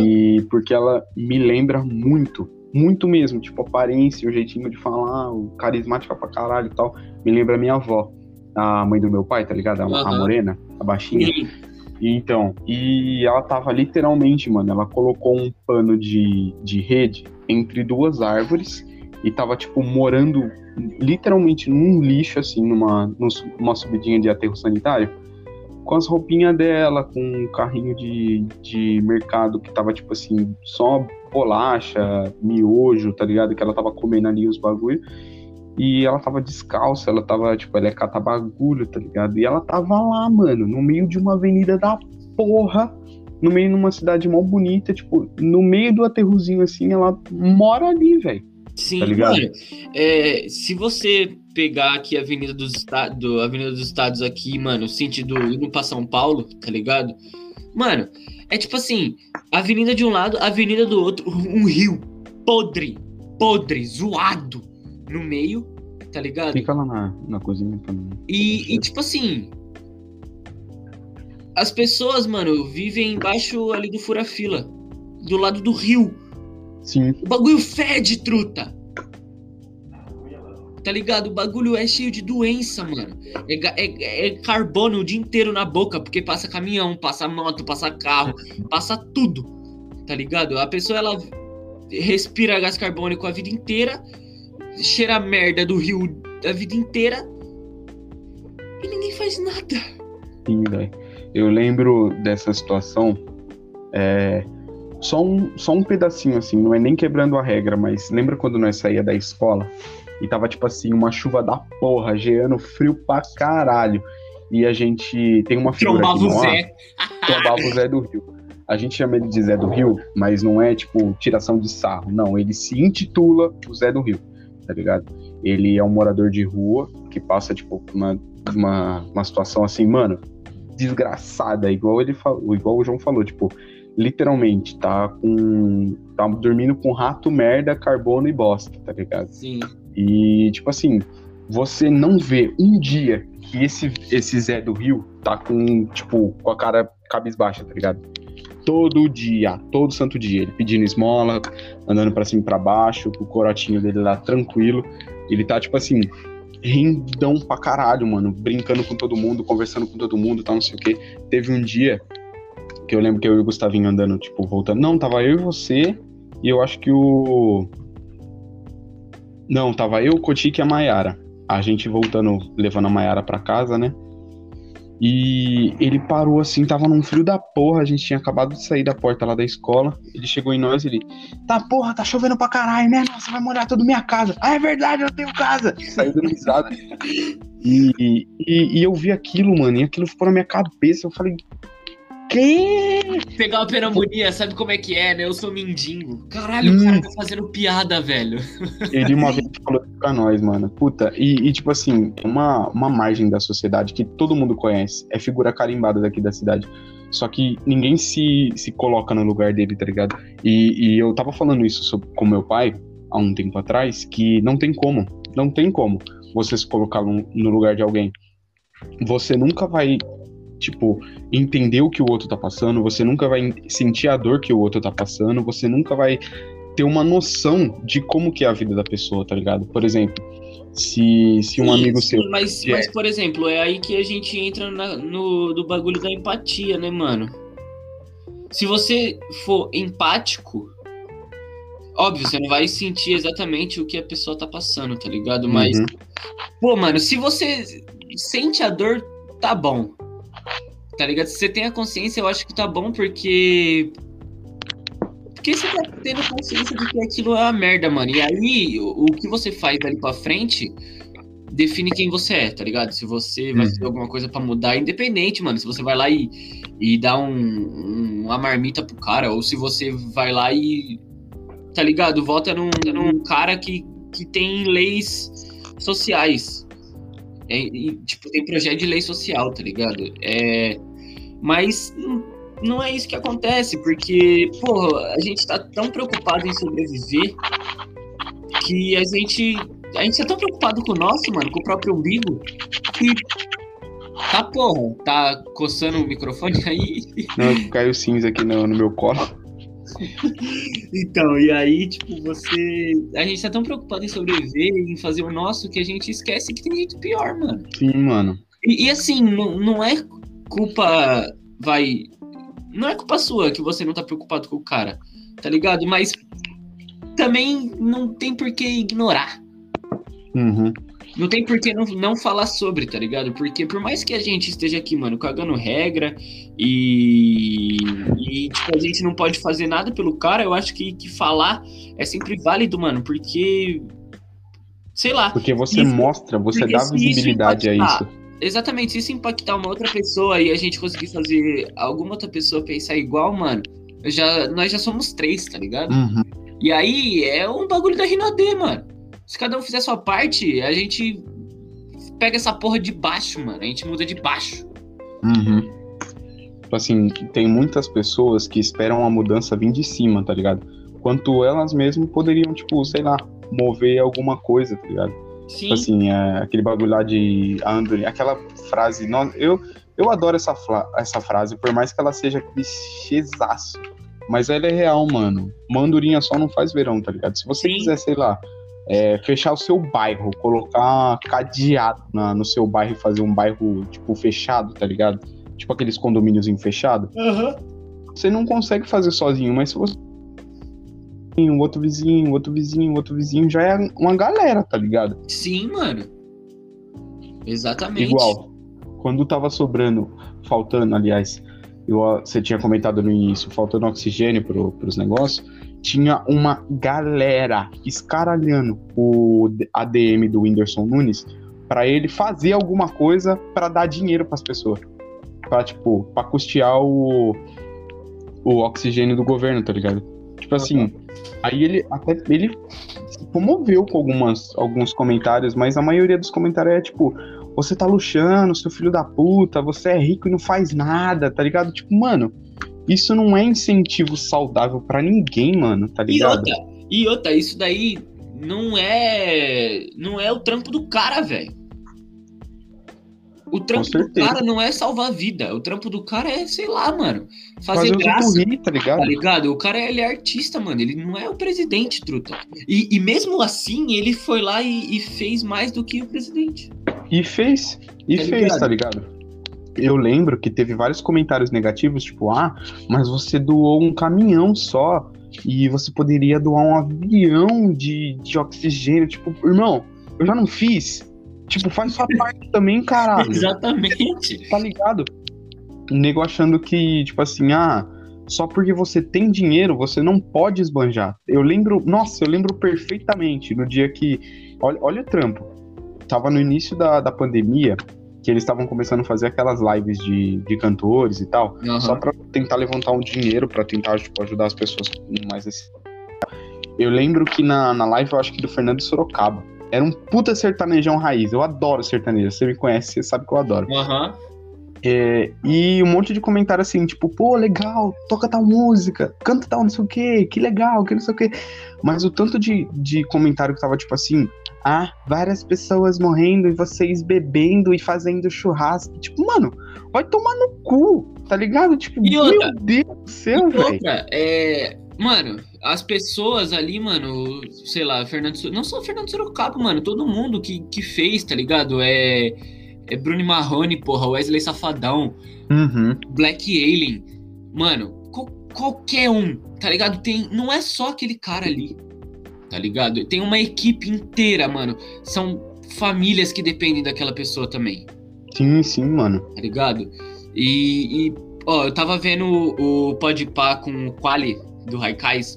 e porque ela me lembra muito, muito mesmo, tipo, a aparência, o jeitinho de falar, o carismática pra caralho e tal, me lembra a minha avó, a mãe do meu pai, tá ligado? A, a Aham. morena, a baixinha. Sim. Então, e ela tava literalmente, mano, ela colocou um pano de, de rede entre duas árvores e tava, tipo, morando literalmente num lixo, assim, numa, numa subidinha de aterro sanitário, com as roupinhas dela, com um carrinho de, de mercado que tava, tipo assim, só bolacha, miojo, tá ligado? Que ela tava comendo ali os bagulho. E ela tava descalça, ela tava, tipo, ela é catar bagulho, tá ligado? E ela tava lá, mano, no meio de uma avenida da porra, no meio de uma cidade mó bonita, tipo, no meio do aterrozinho assim, ela mora ali, velho. Sim, Tá ligado? mano, é, se você pegar aqui a Avenida dos Estados, Avenida dos Estados aqui, mano, sentido indo pra São Paulo, tá ligado? Mano, é tipo assim, avenida de um lado, avenida do outro, um rio podre, podre, zoado no meio, tá ligado? Fica lá na, na cozinha não. E, e, tipo assim, as pessoas, mano, vivem embaixo ali do fura-fila, do lado do rio. Sim, O bagulho fede, truta. Tá ligado? O bagulho é cheio de doença, mano. É, é- é carbono o dia inteiro na boca, porque passa caminhão, passa moto, passa carro, passa tudo. Tá ligado? A pessoa, ela respira gás carbônico a vida inteira, cheira a merda do rio a vida inteira e ninguém faz nada. sim, velho. Eu lembro dessa situação. É, só, um, só um pedacinho, assim, não é nem quebrando a regra, mas lembra quando nós saía da escola e tava, tipo assim, uma chuva da porra, geando frio pra caralho. E a gente tem uma figura Trombava aqui o Zé. trombava o Zé do Rio. A gente chama ele de Zé do Rio, mas não é tipo tiração de sarro. Não, ele se intitula o Zé do Rio, tá ligado? Ele é um morador de rua que passa, tipo, uma, uma, uma situação assim, mano, desgraçada, igual ele falou, igual o João falou, tipo, literalmente, tá com. tá dormindo com rato, merda, carbono e bosta, tá ligado? Sim. E, tipo assim, você não vê um dia que esse, esse Zé do Rio tá com, tipo, com a cara cabisbaixa, tá ligado? Todo dia, todo santo dia, ele pedindo esmola, andando pra cima e pra baixo, o corotinho dele lá tranquilo. Ele tá, tipo assim, rindão pra caralho, mano, brincando com todo mundo, conversando com todo mundo, tal, não sei o quê. Teve um dia que eu lembro que eu e o Gustavinho andando, tipo, voltando. Não, tava eu e você, e eu acho que o. Não, tava eu, o Cotique e a Maiara. A gente voltando, levando a Maiara pra casa, né? E ele parou assim, tava num frio da porra, a gente tinha acabado de sair da porta lá da escola. Ele chegou em nós, ele, tá porra, tá chovendo pra caralho, né? Nossa, vai molhar toda minha casa. Ah, é verdade, eu tenho casa. Saiu dando risada. E, e, e eu vi aquilo, mano, e aquilo ficou na minha cabeça. Eu falei, Que? Pegar uma pneumonia, sabe como é que é, né? Eu sou mendigo. Caralho, hum. o cara tá fazendo piada, velho. Ele uma vez pra nós, mano. Puta, e, e, tipo assim, uma, uma margem da sociedade que todo mundo conhece. É figura carimbada daqui da cidade. Só que ninguém se, se coloca no lugar dele, tá ligado? E, e eu tava falando isso sobre, com meu pai há um tempo atrás, que não tem como. Não tem como você se colocar no, no lugar de alguém. Você nunca vai tipo, entender o que o outro tá passando, você nunca vai sentir a dor que o outro tá passando, você nunca vai ter uma noção de como que é a vida da pessoa, tá ligado? Por exemplo, se, se um sim, amigo sim, seu. Mas, é... mas, por exemplo, é aí que a gente entra na, no do bagulho da empatia, né, mano? Se você for empático, óbvio, você não vai sentir exatamente o que a pessoa tá passando, tá ligado? Mas, uhum. pô, mano, se você sente a dor, tá bom. Tá ligado? Se você tem a consciência, eu acho que tá bom, porque. Porque você tá tendo consciência de que aquilo é uma merda, mano. E aí, o, o que você faz dali pra frente define quem você é, tá ligado? Se você vai uhum. fazer alguma coisa para mudar, independente, mano. Se você vai lá e, e dá um, um, uma marmita pro cara, ou se você vai lá e. Tá ligado? Vota num, num cara que, que tem leis sociais. É, e, tipo, tem projeto de lei social, tá ligado? É, mas não é isso que acontece, porque, porra, a gente tá tão preocupado em sobreviver que a gente. A gente é tão preocupado com o nosso, mano, com o próprio umbigo, que. Tá, porra, tá coçando o microfone aí. Não, caiu cinza aqui no, no meu colo. então, e aí, tipo, você. A gente tá tão preocupado em sobreviver, em fazer o nosso, que a gente esquece que tem jeito pior, mano. Sim, mano. E, e assim, não, não é culpa vai. Não é culpa sua que você não tá preocupado com o cara, tá ligado? Mas também não tem por que ignorar. Uhum. Não tem por que não, não falar sobre, tá ligado? Porque por mais que a gente esteja aqui, mano, cagando regra e, e tipo, a gente não pode fazer nada pelo cara, eu acho que, que falar é sempre válido, mano, porque. Sei lá. Porque você isso, mostra, você dá visibilidade a isso. Exatamente, se isso impactar uma outra pessoa e a gente conseguir fazer alguma outra pessoa pensar igual, mano, já, nós já somos três, tá ligado? Uhum. E aí é um bagulho da Rinodê, mano. Se cada um fizer a sua parte, a gente pega essa porra de baixo, mano. A gente muda de baixo. Uhum. Tipo assim, tem muitas pessoas que esperam a mudança vir de cima, tá ligado? Quanto elas mesmas poderiam, tipo, sei lá, mover alguma coisa, tá ligado? Sim. Assim, é, aquele bagulho lá de Anthony, aquela frase. Não, eu, eu adoro essa, essa frase, por mais que ela seja clichêzaço. Mas ela é real, mano. Mandurinha só não faz verão, tá ligado? Se você Sim. quiser, sei lá, é, fechar o seu bairro, colocar cadeado na, no seu bairro e fazer um bairro, tipo, fechado, tá ligado? Tipo aqueles condomínios fechados. Uhum. Você não consegue fazer sozinho, mas se você um outro vizinho, outro vizinho, outro vizinho, já é uma galera, tá ligado? Sim, mano. Exatamente. Igual, quando tava sobrando, faltando, aliás, eu, você tinha comentado no início, faltando oxigênio pro, pros negócios, tinha uma galera escaralhando o ADM do Whindersson Nunes para ele fazer alguma coisa para dar dinheiro para as pessoas. Pra, tipo, pra custear o, o oxigênio do governo, tá ligado? Tipo assim, aí ele até ele se comoveu com algumas, alguns comentários, mas a maioria dos comentários é tipo, você tá luxando, seu filho da puta, você é rico e não faz nada, tá ligado? Tipo, mano, isso não é incentivo saudável para ninguém, mano, tá ligado? E outra, e outra, isso daí não é não é o trampo do cara, velho. O trampo do cara não é salvar a vida. O trampo do cara é, sei lá, mano, fazer, fazer graça. Rir, tá, ligado? tá ligado? O cara ele é artista, mano. Ele não é o presidente, truta. E, e mesmo assim, ele foi lá e, e, fez mais do que o presidente. E fez. E tá fez, ligado? tá ligado? Eu lembro que teve vários comentários negativos, tipo, ah, mas você doou um caminhão só. E você poderia doar um avião de, de oxigênio. Tipo, irmão, eu já não fiz Tipo, faz sua parte também, caralho. Exatamente. Tá ligado? O nego achando que, tipo assim, ah, só porque você tem dinheiro, você não pode esbanjar. Eu lembro, nossa, eu lembro perfeitamente no dia que. Olha, olha o trampo. Tava no início da, da pandemia, que eles estavam começando a fazer aquelas lives de, de cantores e tal, Aham. só pra tentar levantar um dinheiro pra tentar tipo, ajudar as pessoas mais assim. Eu lembro que na, na live, eu acho que do Fernando Sorocaba, era um puta sertanejão raiz. Eu adoro sertanejo. Você me conhece, você sabe que eu adoro. Aham. É, e um monte de comentário assim, tipo, pô, legal, toca tal música, canta tal não sei o que, que legal, que não sei o que. Mas o tanto de, de comentário que tava tipo assim, ah, várias pessoas morrendo e vocês bebendo e fazendo churrasco. Tipo, mano, vai tomar no cu, tá ligado? Tipo, E outra? meu Deus do céu, velho. outra, é. Mano, as pessoas ali, mano, sei lá, Fernando Não só o Fernando Sorocaba, mano, todo mundo que, que fez, tá ligado? É. É Bruno Marrone, porra, Wesley Safadão, Uhum, Black Alien. Mano, qual- qualquer um, tá ligado? Tem. Não é só aquele cara ali, tá ligado? Tem uma equipe inteira, mano. São famílias que dependem daquela pessoa também sim, sim, mano. tá ligado? E, e, ó, eu tava vendo o, o Podpah com o Quali do Raikais.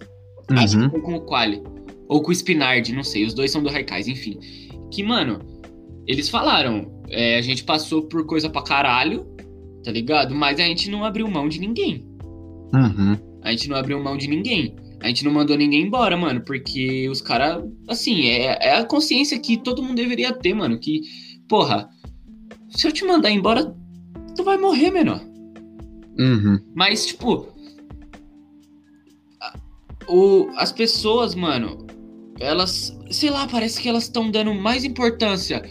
Acho Uhum. que foi com o Quali. Ou com o Spinard, não sei. Os dois são do Raikais, enfim. Que, mano, eles falaram. é, a gente passou por coisa pra caralho, tá ligado? Mas a gente não abriu mão de ninguém. Uhum. A gente não abriu mão de ninguém. A gente não mandou ninguém embora, mano. Porque os caras, assim, é, é a consciência que todo mundo deveria ter, mano. Que, porra, se eu te mandar embora, tu vai morrer, menor. Uhum. Mas, tipo. O, as pessoas, mano, elas. Sei lá, parece que elas estão dando mais importância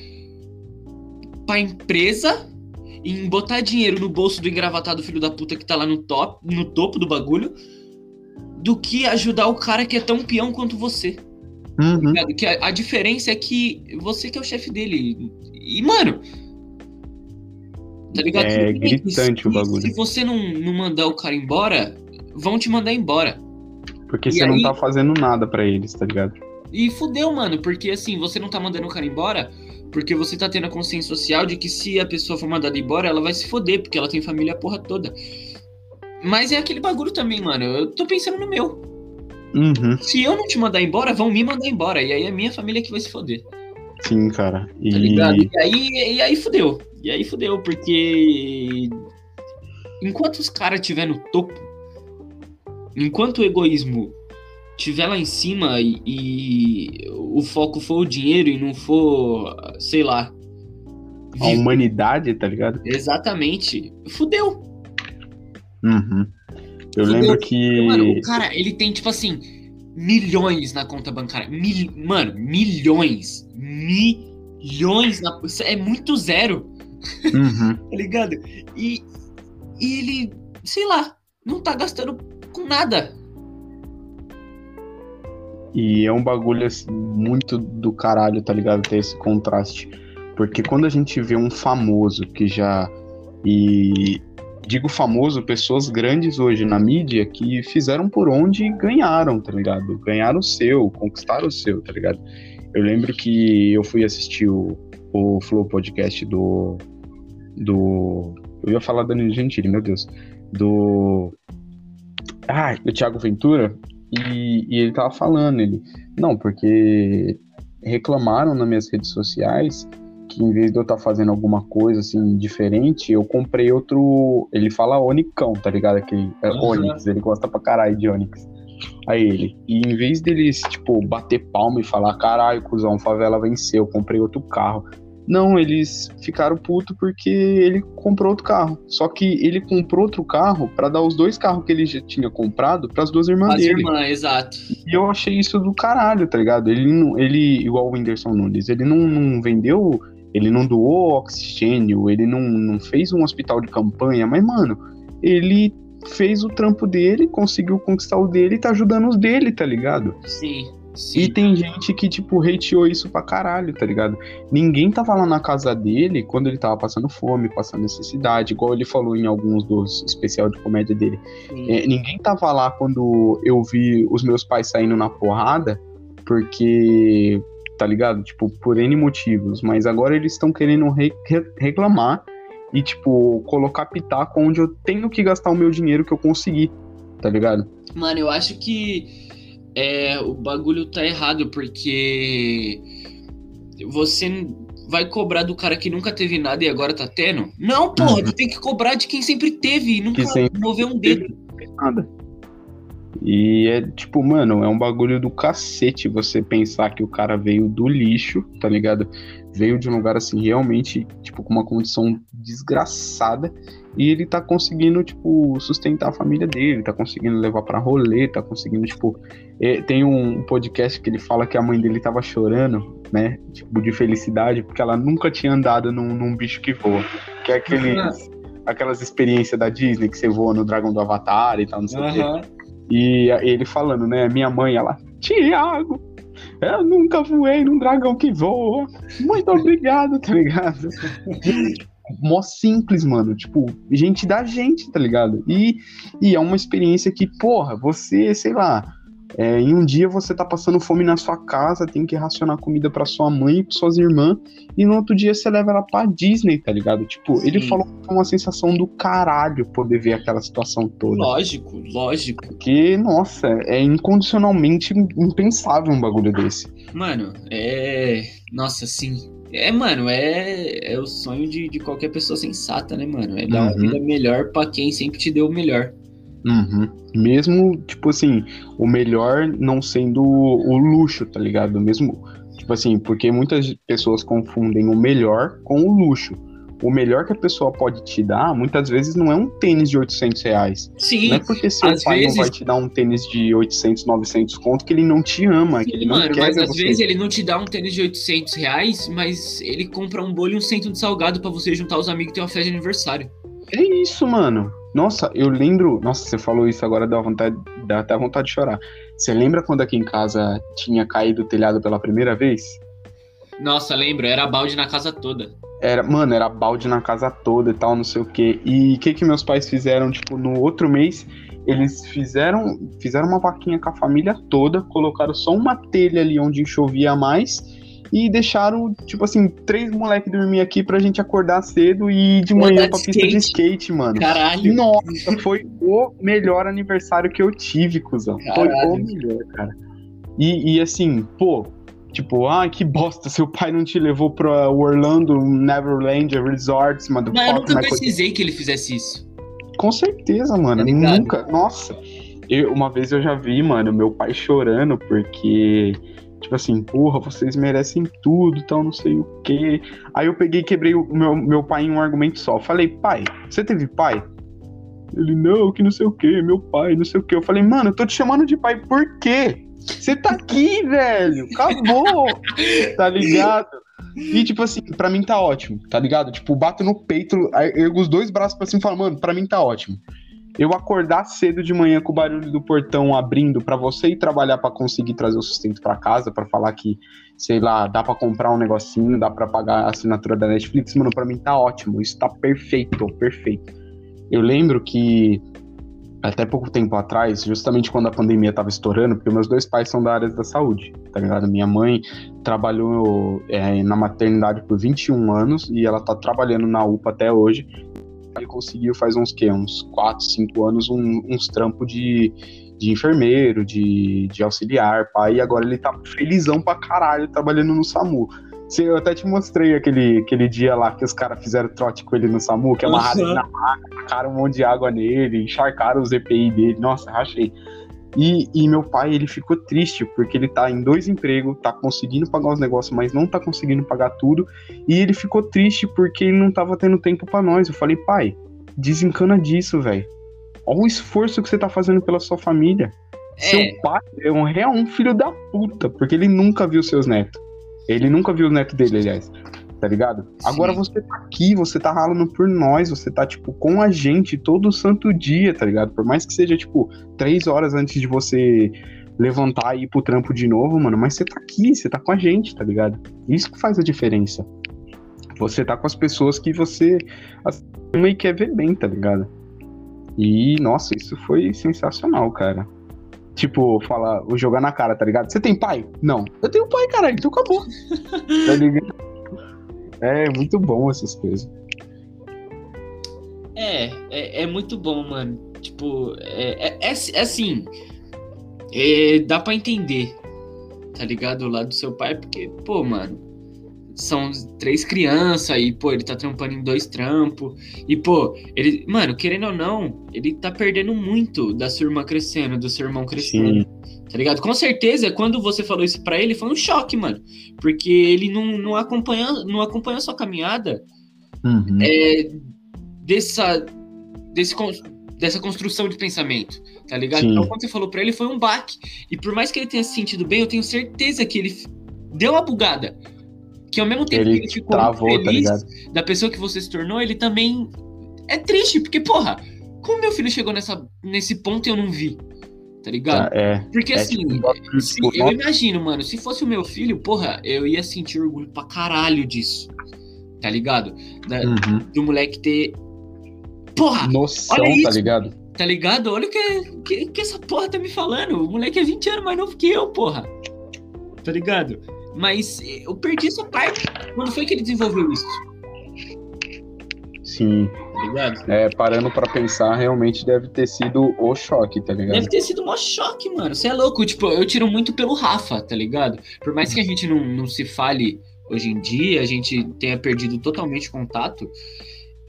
pra empresa em botar dinheiro no bolso do engravatado filho da puta que tá lá no top, no topo do bagulho, do que ajudar o cara que é tão peão quanto você. Uhum. ligado? Que a, a diferença é que você que é o chefe dele. E, mano. Tá ligado? É Se- gritante o bagulho. Se você não, não mandar o cara embora, vão te mandar embora. Porque E você não aí- tá fazendo nada pra eles, tá ligado? E fudeu, mano, porque assim, você não tá mandando o cara embora porque você tá tendo a consciência social de que se a pessoa for mandada embora, ela vai se foder, porque ela tem família a porra toda. Mas é aquele bagulho também, mano. Eu tô pensando no meu. Uhum. Se eu não te mandar embora, vão me mandar embora. E aí é minha família que vai se foder. Sim, cara. E Tá ligado? E aí, e aí fudeu. E aí fudeu, porque. Enquanto os caras estiver no topo, enquanto o egoísmo estiver lá em cima e, e o foco for o dinheiro e não for, sei lá. a viver- humanidade, tá ligado? Exatamente. Fudeu. Uhum. Eu Fudeu. lembro que. Mano, o cara, ele tem, tipo assim, milhões na conta bancária. Mil, mano, milhões. Milhões na. É muito zero. Uhum. tá ligado? E, e ele, sei lá, não tá gastando com nada. E é um bagulho assim, muito do caralho, tá ligado? Ter esse contraste. Porque quando a gente vê um famoso que já. E digo famoso, pessoas grandes hoje na mídia que fizeram por onde e ganharam, tá ligado? Ganharam o seu, conquistaram o seu, tá ligado? Eu lembro que eu fui assistir o, o Flow Podcast do. Do. Eu ia falar Danilo Gentili, meu Deus. Do. Ah, do Thiago Ventura. E, e ele tava falando, ele. Não, porque reclamaram nas minhas redes sociais que em vez de eu estar fazendo alguma coisa assim diferente, eu comprei outro. Ele fala Onicão, tá ligado? Aquele, é, Uhum. Onix, ele gosta pra caralho de Onix. Aí ele. E em vez deles, tipo, bater palma e falar, caralho, cuzão, favela venceu, comprei outro carro. Não, eles ficaram puto porque ele comprou outro carro. Só que ele comprou outro carro pra dar os dois carros que ele já tinha comprado pras duas irmãs As dele. irmãs, exato. E eu achei isso do caralho, tá ligado? Ele, não, ele igual o Whindersson Nunes, ele não, não vendeu, ele não doou oxigênio, ele não, não fez um hospital de campanha, mas, mano, ele fez o trampo dele, conseguiu conquistar o dele e tá ajudando os dele, tá ligado? Sim, sim. E tem gente que, tipo, hateou isso pra caralho, tá ligado? Ninguém tava lá na casa dele quando ele tava passando fome, passando necessidade, igual ele falou em alguns dos especial de comédia dele. É, ninguém tava lá quando eu vi os meus pais saindo na porrada, porque, tá ligado? Tipo, por N motivos. Mas agora eles estão querendo re- re- reclamar e, tipo, colocar pitaco onde eu tenho que gastar o meu dinheiro que eu consegui, tá ligado? Mano, eu acho que é, o bagulho tá errado, porque você, vai cobrar do cara que nunca teve nada e agora tá tendo? Não, porra, Uhum. tu tem que cobrar de quem sempre teve e nunca sempre moveu um dedo. nada. E é tipo, mano, é um bagulho do cacete você pensar que o cara veio do lixo, tá ligado? Veio de um lugar assim, realmente, tipo, com uma condição desgraçada. E ele tá conseguindo, tipo, sustentar a família dele, tá conseguindo levar pra rolê, tá conseguindo, tipo. é, tem um podcast que ele fala que a mãe dele tava chorando, né? Tipo, de felicidade, porque ela nunca tinha andado num, num bicho que voa. Que é aqueles, aquelas experiências da Disney que você voa no dragão do Avatar e tal, não sei o quê. E ele falando, né? Minha mãe, ela, Tiago, eu nunca voei num dragão que voa. Muito obrigado, tá ligado? Mó simples, mano. Tipo, gente da gente, tá ligado? E, e é uma experiência que, porra, você, sei lá, é, em um dia você tá passando fome na sua casa, tem que racionar comida pra sua mãe e pra suas irmãs, e no outro dia você leva ela pra Disney, tá ligado? Tipo, ele Sim. falou que foi uma sensação do caralho poder ver aquela situação toda. Lógico, lógico. Porque, nossa, é incondicionalmente impensável um bagulho desse. Mano, é. Nossa, sim. É, mano, é, é o sonho de, de qualquer pessoa sensata, né, mano? É dar uma Uhum. vida melhor pra quem sempre te deu o melhor. Uhum. Mesmo, tipo assim, o melhor não sendo o luxo, tá ligado? Mesmo, tipo assim, porque muitas pessoas confundem o melhor com o luxo. O melhor que a pessoa pode te dar, muitas vezes, não é um tênis de 800 reais. Sim, Não é porque seu pai vezes- não vai te dar um tênis de 800, 900 conto que ele não te ama, que sim, ele não mano, quer mas às você. vezes ele não te dá um tênis de 800 reais, mas ele compra um bolo e um centro de salgado pra você juntar os amigos e ter uma festa de aniversário. É isso, mano. Nossa, eu lembro. Nossa, você falou isso agora, dá, vontade, dá até vontade de chorar. Você lembra quando aqui em casa tinha caído o telhado pela primeira vez? Nossa, lembro, era balde na casa toda. Era, mano, era balde na casa toda e tal, não sei o quê. E o que que meus pais fizeram, tipo, no outro mês, eles fizeram, fizeram uma vaquinha com a família toda, colocaram só uma telha ali onde chovia mais e deixaram, tipo assim, três moleques dormir aqui pra gente acordar cedo e ir de manhã de pra pista de skate, mano. Caralho. Nossa, foi o melhor aniversário que eu tive, cuzão. Foi Caralho. o melhor, cara. E, e assim, pô, tipo, ah, que bosta, seu pai não te levou pra Orlando, Neverland Resorts, Não, eu motherfucker. nunca Michael- precisei que ele fizesse isso. Com certeza, mano. Tá? Nunca. Nossa. Eu, uma vez eu já vi, mano, meu pai chorando porque. Tipo assim, porra, vocês merecem tudo, tal, não sei o quê. Aí eu peguei e quebrei o meu, meu pai em um argumento só. Falei, pai, você teve pai? Ele, não, que não sei o quê, meu pai, não sei o quê. Eu falei, mano, eu tô te chamando de pai por quê? Você tá aqui, velho. Acabou. tá ligado? E, tipo assim, pra mim tá ótimo, tá ligado? Tipo, bato no peito, ergo os dois braços pra cima e falo, mano, pra mim tá ótimo. Eu acordar cedo de manhã com o barulho do portão abrindo pra você ir trabalhar pra conseguir trazer o sustento pra casa, pra falar que, sei lá, dá pra comprar um negocinho, dá pra pagar a assinatura da Netflix, mano, pra mim tá ótimo. Isso tá perfeito, perfeito. Eu lembro que até pouco tempo atrás, justamente quando a pandemia tava estourando, porque meus dois pais são da área da saúde, tá ligado? Minha mãe trabalhou é, na maternidade por 21 anos e ela tá trabalhando na UPA até hoje. Ele conseguiu faz uns que uns 4, 5 anos um- uns trampos de, de enfermeiro, de, de auxiliar, pai, e agora ele tá felizão pra caralho trabalhando no SAMU. Eu até te mostrei aquele, aquele dia lá que os caras fizeram trote com ele no SAMU, que amarraram ele na maca, tacaram um monte de água nele, encharcaram os EPI dele. Nossa, rachei. E, e meu pai, ele ficou triste, porque ele tá em dois empregos, tá conseguindo pagar os negócios, mas não tá conseguindo pagar tudo. E ele ficou triste porque ele não tava tendo tempo pra nós. Eu falei, pai, desencana disso, velho. Olha o esforço que você tá fazendo pela sua família. Seu pai é um real um filho da puta, porque ele nunca viu seus netos. Ele nunca viu os netos dele, aliás. Tá ligado? Agora Sim. você tá aqui, você tá ralando por nós, você tá, tipo, com a gente todo santo dia, tá ligado? Por mais que seja, tipo, três horas antes de você levantar e ir pro trampo de novo, mano, mas você tá aqui, você tá com a gente, tá ligado? Isso que faz a diferença. Você tá com as pessoas que você ama e quer ver bem, tá ligado? E, nossa, isso foi sensacional, cara. Tipo, falar, jogar na cara, tá ligado? Você tem pai? Não. Eu tenho pai, caralho, então acabou. tá ligado? É muito bom essas coisas. É, é, é muito bom, mano. Tipo, é, é, é, é assim. é, dá pra entender, tá ligado? O lado do seu pai, porque, pô, mano. São três crianças e, pô, ele tá trampando em dois trampos. E, pô, ele, mano, querendo ou não, ele tá perdendo muito da sua irmã crescendo, do seu irmão crescendo. Sim. Tá ligado? Com certeza, quando você falou isso pra ele, foi um choque, mano. Porque ele não, não, acompanha, não acompanha a sua caminhada uhum. é, dessa, desse, dessa construção de pensamento, tá ligado? Sim. Então, quando você falou pra ele, foi um baque. E por mais que ele tenha se sentido bem, eu tenho certeza que ele deu uma bugada. Que ao mesmo tempo ele que ele ficou travou, tá feliz tá da pessoa que você se tornou, ele também é triste, porque, porra, como meu filho chegou nessa, nesse ponto e eu não vi? Tá ligado? Ah, é, porque é assim, tipo, se, eu imagino, mano, se fosse o meu filho, porra, eu ia sentir orgulho pra caralho disso. Tá ligado? Da, uhum. Do moleque ter. Porra! Noção, olha tá isso, tá ligado? Tá ligado? Olha o que, que, que essa porra tá me falando. O moleque é 20 anos mais novo que eu, porra. Tá ligado? Mas eu perdi essa parte. Quando foi que ele desenvolveu isso? Sim. Ligado? É, parando pra pensar, realmente deve ter sido o choque, tá ligado? Deve ter sido um choque, mano. Você é louco. Tipo, eu tiro muito pelo Rafa, tá ligado? Por mais que a gente não, não se fale hoje em dia, a gente tenha perdido totalmente contato.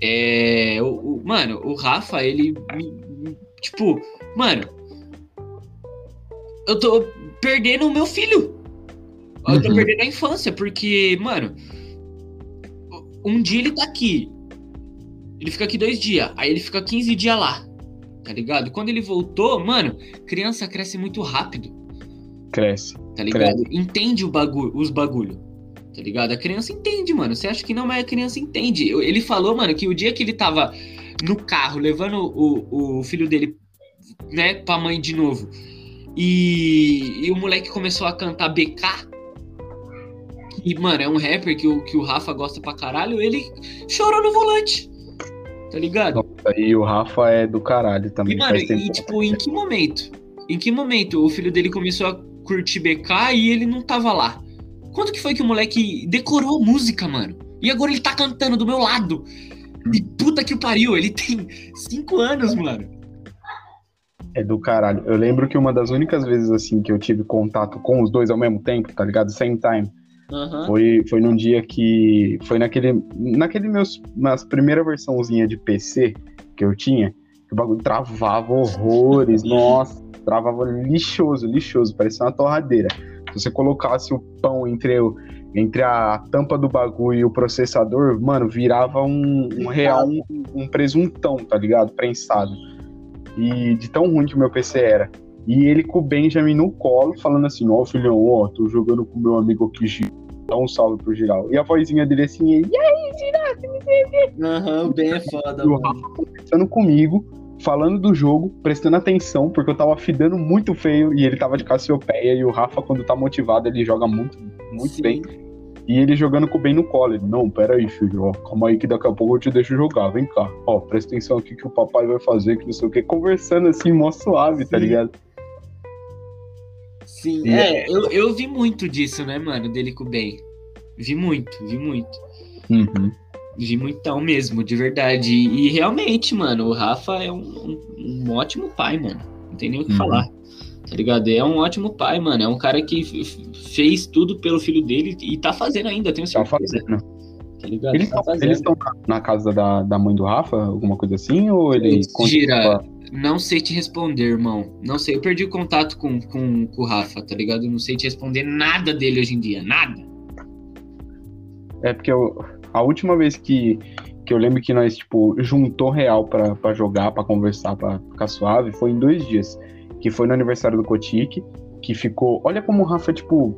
É, o, o mano, o Rafa, ele. Tipo, mano. Eu tô perdendo o meu filho. Eu tô uhum. perdendo a infância, porque, mano, um dia ele tá aqui. Ele fica aqui dois dias. Aí ele fica 15 dias lá. Tá ligado? Quando ele voltou, mano, criança cresce muito rápido. Cresce. Tá ligado? Cresce. Entende o bagulho, os bagulho. Tá ligado? A criança entende, mano. Você acha que não, mas a criança entende. Ele falou, mano, que o dia que ele tava no carro levando o, o filho dele, né, pra mãe de novo. E, e o moleque começou a cantar BK e, mano, é um rapper que o, que o Rafa gosta pra caralho, ele chorou no volante. Tá ligado? Nossa, e o Rafa é do caralho também. E, mano, e tipo, em que momento? Em que momento o filho dele começou a curtir BK e ele não tava lá? Quando que foi que o moleque decorou a música, mano? E agora ele tá cantando do meu lado. E puta que pariu, ele tem cinco anos, mano. É do caralho. Eu lembro que uma das únicas vezes, assim, que eu tive contato com os dois ao mesmo tempo, tá ligado? Same time Uhum. Foi, foi num dia que. Foi naquele. Naquele meus. Nas primeira versãozinha de PC que eu tinha, que o bagulho travava horrores, nossa, travava lixoso, lixoso, parecia uma torradeira. Se você colocasse o pão entre, o, entre a tampa do bagulho e o processador, mano, virava um, um real, um, um presuntão, tá ligado? Prensado. E de tão ruim que o meu PC era. E ele com o Benjamin no colo, falando assim: Ó, oh, filhão, ó, tô jogando com meu amigo aqui, dá um salve pro Giral. E a vozinha dele assim, e aí, Giral, Aham, o Ben é foda, mano. O Rafa conversando comigo, falando do jogo, prestando atenção, porque eu tava fidando muito feio e ele tava de Cassiopeia. E o Rafa, quando tá motivado, ele joga muito, muito Sim. bem. E ele jogando com o Ben no colo. Ele, não, pera aí, filho, ó, calma aí que daqui a pouco eu te deixo jogar, vem cá. Ó, presta atenção aqui que o papai vai fazer, que não sei o que. Conversando assim, mó suave, tá Sim. tá ligado? Sim, e é, eu, eu vi muito disso, né, mano, dele com o Ben. Vi muito, vi muito. Uhum. Vi muitão mesmo, de verdade. E, e, realmente, mano, o Rafa é um, um, um, ótimo pai, mano. Não tem nem o que uhum. falar. Tá ligado? É um ótimo pai, mano. É um cara que fez tudo pelo filho dele e tá fazendo ainda, tenho tá certeza. Tá fazendo. Tá ligado? Eles, tá estão na casa da, da mãe do Rafa, alguma coisa assim? Ou ele Gira, não sei te responder, irmão. Não sei. Eu perdi o contato com, com, com o Rafa, tá ligado? Eu não sei te responder nada dele hoje em dia. Nada. É porque eu, a última vez que, que eu lembro que nós, tipo, juntou real para jogar, para conversar, para ficar suave, foi em dois dias. Que foi no aniversário do Kotik, que ficou. Olha como o Rafa, tipo,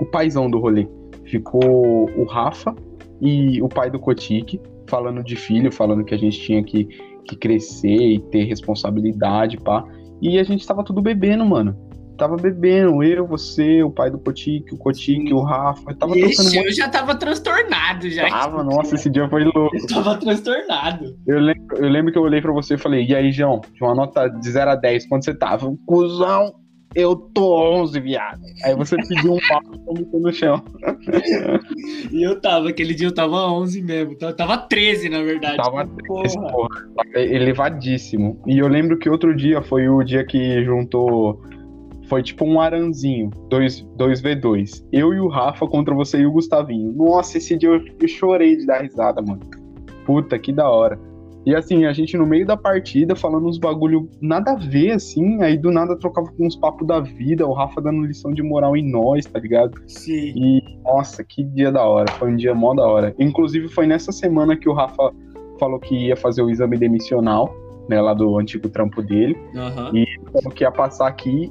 o paizão do rolê. Ficou o Rafa e o pai do Kotik falando de filho, falando que a gente tinha que que crescer e ter responsabilidade, pá. E a gente tava tudo bebendo, mano. Tava bebendo, eu, você, o pai do Cotique, o Cotique, o Rafa. Tava Ixi, eu já tava transtornado, já. Tava, nossa, esse dia foi louco. Eu tava transtornado. Eu lembro, eu lembro que eu olhei pra você e falei, e aí, João, de uma nota de 0 a 10, quando você tava? Cusão, eu tô 11, viado. Aí você pediu um papo e vomitou no chão. e eu tava, aquele dia eu tava 11 mesmo. Tava 13, na verdade. Tava 13, porra. porra. Elevadíssimo. E eu lembro que outro dia foi o dia que juntou Foi tipo um aranzinho, 2v2. Eu e o Rafa contra você e o Gustavinho. Nossa, esse dia eu, eu chorei de dar risada, mano. Puta, que da hora. E assim, a gente no meio da partida falando uns bagulho nada a ver, assim, aí do nada trocava com uns papos da vida, o Rafa dando lição de moral em nós, tá ligado? Sim. E, nossa, que dia da hora, foi um dia mó da hora. Inclusive, foi nessa semana que o Rafa falou que ia fazer o exame demissional, né, lá do antigo trampo dele, Aham. e falou que ia passar aqui,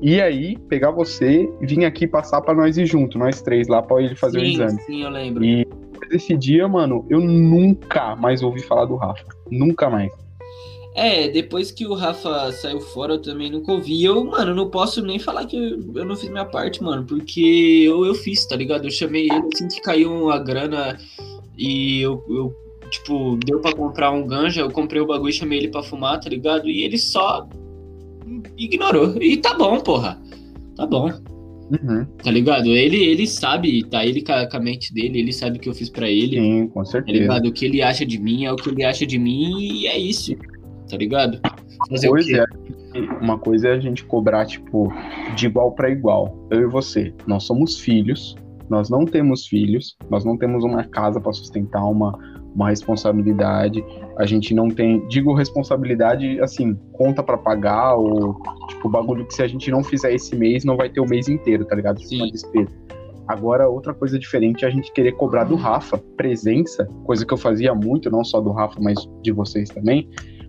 e aí pegar você vir aqui passar pra nós ir junto, nós três lá, pra ele fazer o sim, exame. sim, eu lembro. E esse dia, mano, eu nunca mais ouvi falar do Rafa. Nunca mais. É, depois que o Rafa saiu fora, eu também nunca ouvi. Eu, mano, não posso nem falar que eu, não fiz minha parte, mano, porque eu, eu fiz, tá ligado? Eu chamei ele assim que caiu a grana e eu, eu, tipo, deu pra comprar um ganja, eu comprei o bagulho e chamei ele pra fumar, tá ligado? E ele só ignorou. E tá bom, porra. Tá bom, Uhum. tá ligado? Ele, ele sabe, tá? Ele com a, mente dele, ele sabe o que eu fiz pra ele. Sim, com Tá certeza. ligado? O que ele acha de mim é o que ele acha de mim e é isso. Tá ligado? Fazer o Pois é, uma coisa é a gente cobrar, tipo, de igual pra igual. Eu e você, nós somos filhos, nós não temos filhos, nós não temos uma casa pra sustentar, uma, uma responsabilidade. A gente não tem, digo responsabilidade, assim, conta pra pagar, ou, tipo, bagulho que se a gente não fizer esse mês, não vai ter o mês inteiro, tá ligado? Sim. Uma despesa. Agora, outra coisa diferente é a gente querer cobrar do Rafa presença, coisa que eu fazia muito, não só do Rafa, mas de vocês também,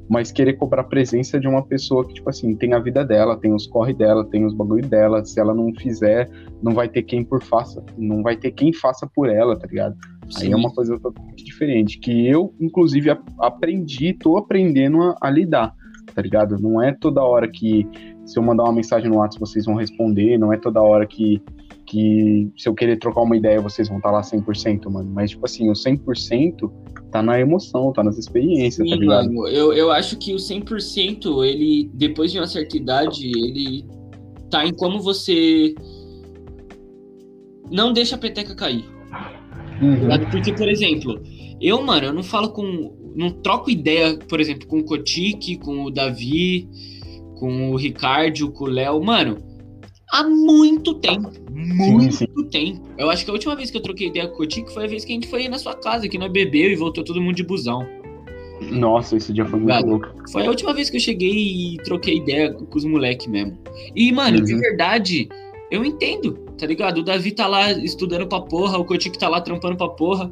mas querer cobrar presença de uma pessoa que, tipo assim, tem a vida dela, tem os corre dela, tem os bagulho dela. Se ela não fizer, não vai ter quem por faça, não vai ter quem faça por ela, tá ligado? Aí Sim. é uma coisa totalmente diferente, que eu, inclusive, aprendi, tô aprendendo a, a lidar, tá ligado? Não é toda hora que, se eu mandar uma mensagem no WhatsApp, vocês vão responder, não é toda hora que, que se eu querer trocar uma ideia, vocês vão estar lá 100%, mano. Mas, tipo assim, o 100% tá na emoção, tá nas experiências, tá Sim, ligado? mano, eu, eu acho que o 100%, ele, depois de uma certa idade, ele tá em como você não deixa a peteca cair. Uhum. Porque, por exemplo, eu, mano, eu não falo com. Não troco ideia, por exemplo, com o Kotik, com o Davi, com o Ricardo, com o Léo, mano, há muito tempo. Muito sim. tempo. Eu acho que a última vez que eu troquei ideia com o Kotik foi a vez que a gente foi na sua casa, que nós bebeu e voltou todo mundo de busão. Nossa, esse dia foi muito louco. Foi a última vez que eu cheguei e troquei ideia com os moleques mesmo. E, mano, de Uhum. verdade, eu entendo, tá ligado? O Davi tá lá estudando pra porra, o Kotik tá lá trampando pra porra,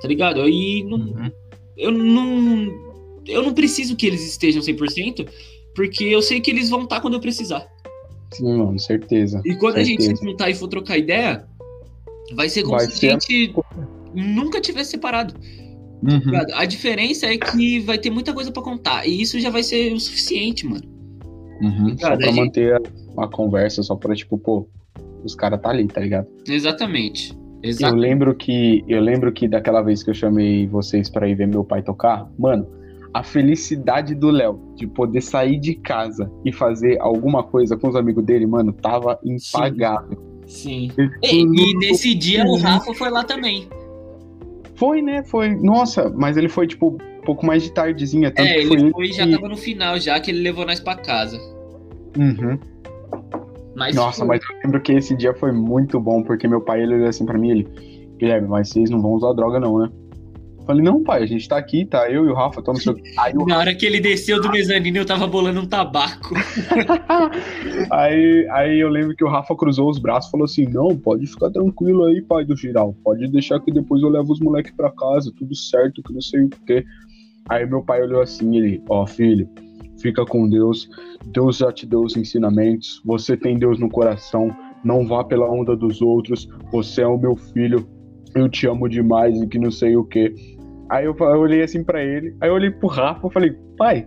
tá ligado? E não, Uhum. eu não. Eu não preciso que eles estejam 100%, porque eu sei que eles vão estar quando eu precisar. Sim, mano, certeza. E quando a gente se Certeza. juntar e for trocar ideia, vai ser como Vai se ser a gente nunca tivesse separado. Uhum. ligado? A diferença é que vai ter muita coisa pra contar. E isso já vai ser o suficiente, mano. Uhum. Só Cara, pra a gente- manter a, a conversa, só pra, tipo, pô, os caras tá ali, tá ligado? Exatamente. Eu lembro que eu lembro que daquela vez que eu chamei vocês pra ir ver meu pai tocar, mano, a felicidade do Léo de poder sair de casa e fazer alguma coisa com os amigos dele, mano, tava impagável. Sim. Ele E, e nesse dia o Rafa foi lá também. Foi, né? Foi. Nossa, mas ele foi, tipo, um pouco mais de tardezinha. Tanto é, ele foi foi, já que- tava no final, já que ele levou nós pra casa. Uhum. Mas Nossa, foi. mas eu lembro que esse dia foi muito bom, porque meu pai ele olhou assim pra mim, ele, Guilherme, mas vocês não vão usar droga não, né? Eu falei, não, pai, a gente tá aqui, tá eu e o Rafa, tô no seu... Aí, o- Na hora que ele desceu do mezanino, eu tava bolando um tabaco. aí, aí eu lembro que o Rafa cruzou os braços e falou assim, não, pode ficar tranquilo aí, pai do geral, pode deixar que depois eu levo os moleques pra casa, tudo certo, que não sei o quê. Aí meu pai olhou assim, ele, ó, filho, fica com Deus, Deus já te deu os ensinamentos, você tem Deus no coração, não vá pela onda dos outros, você é o meu filho, eu te amo demais e que não sei o quê. Aí eu, eu olhei assim pra ele, aí eu olhei pro Rafa e falei, pai,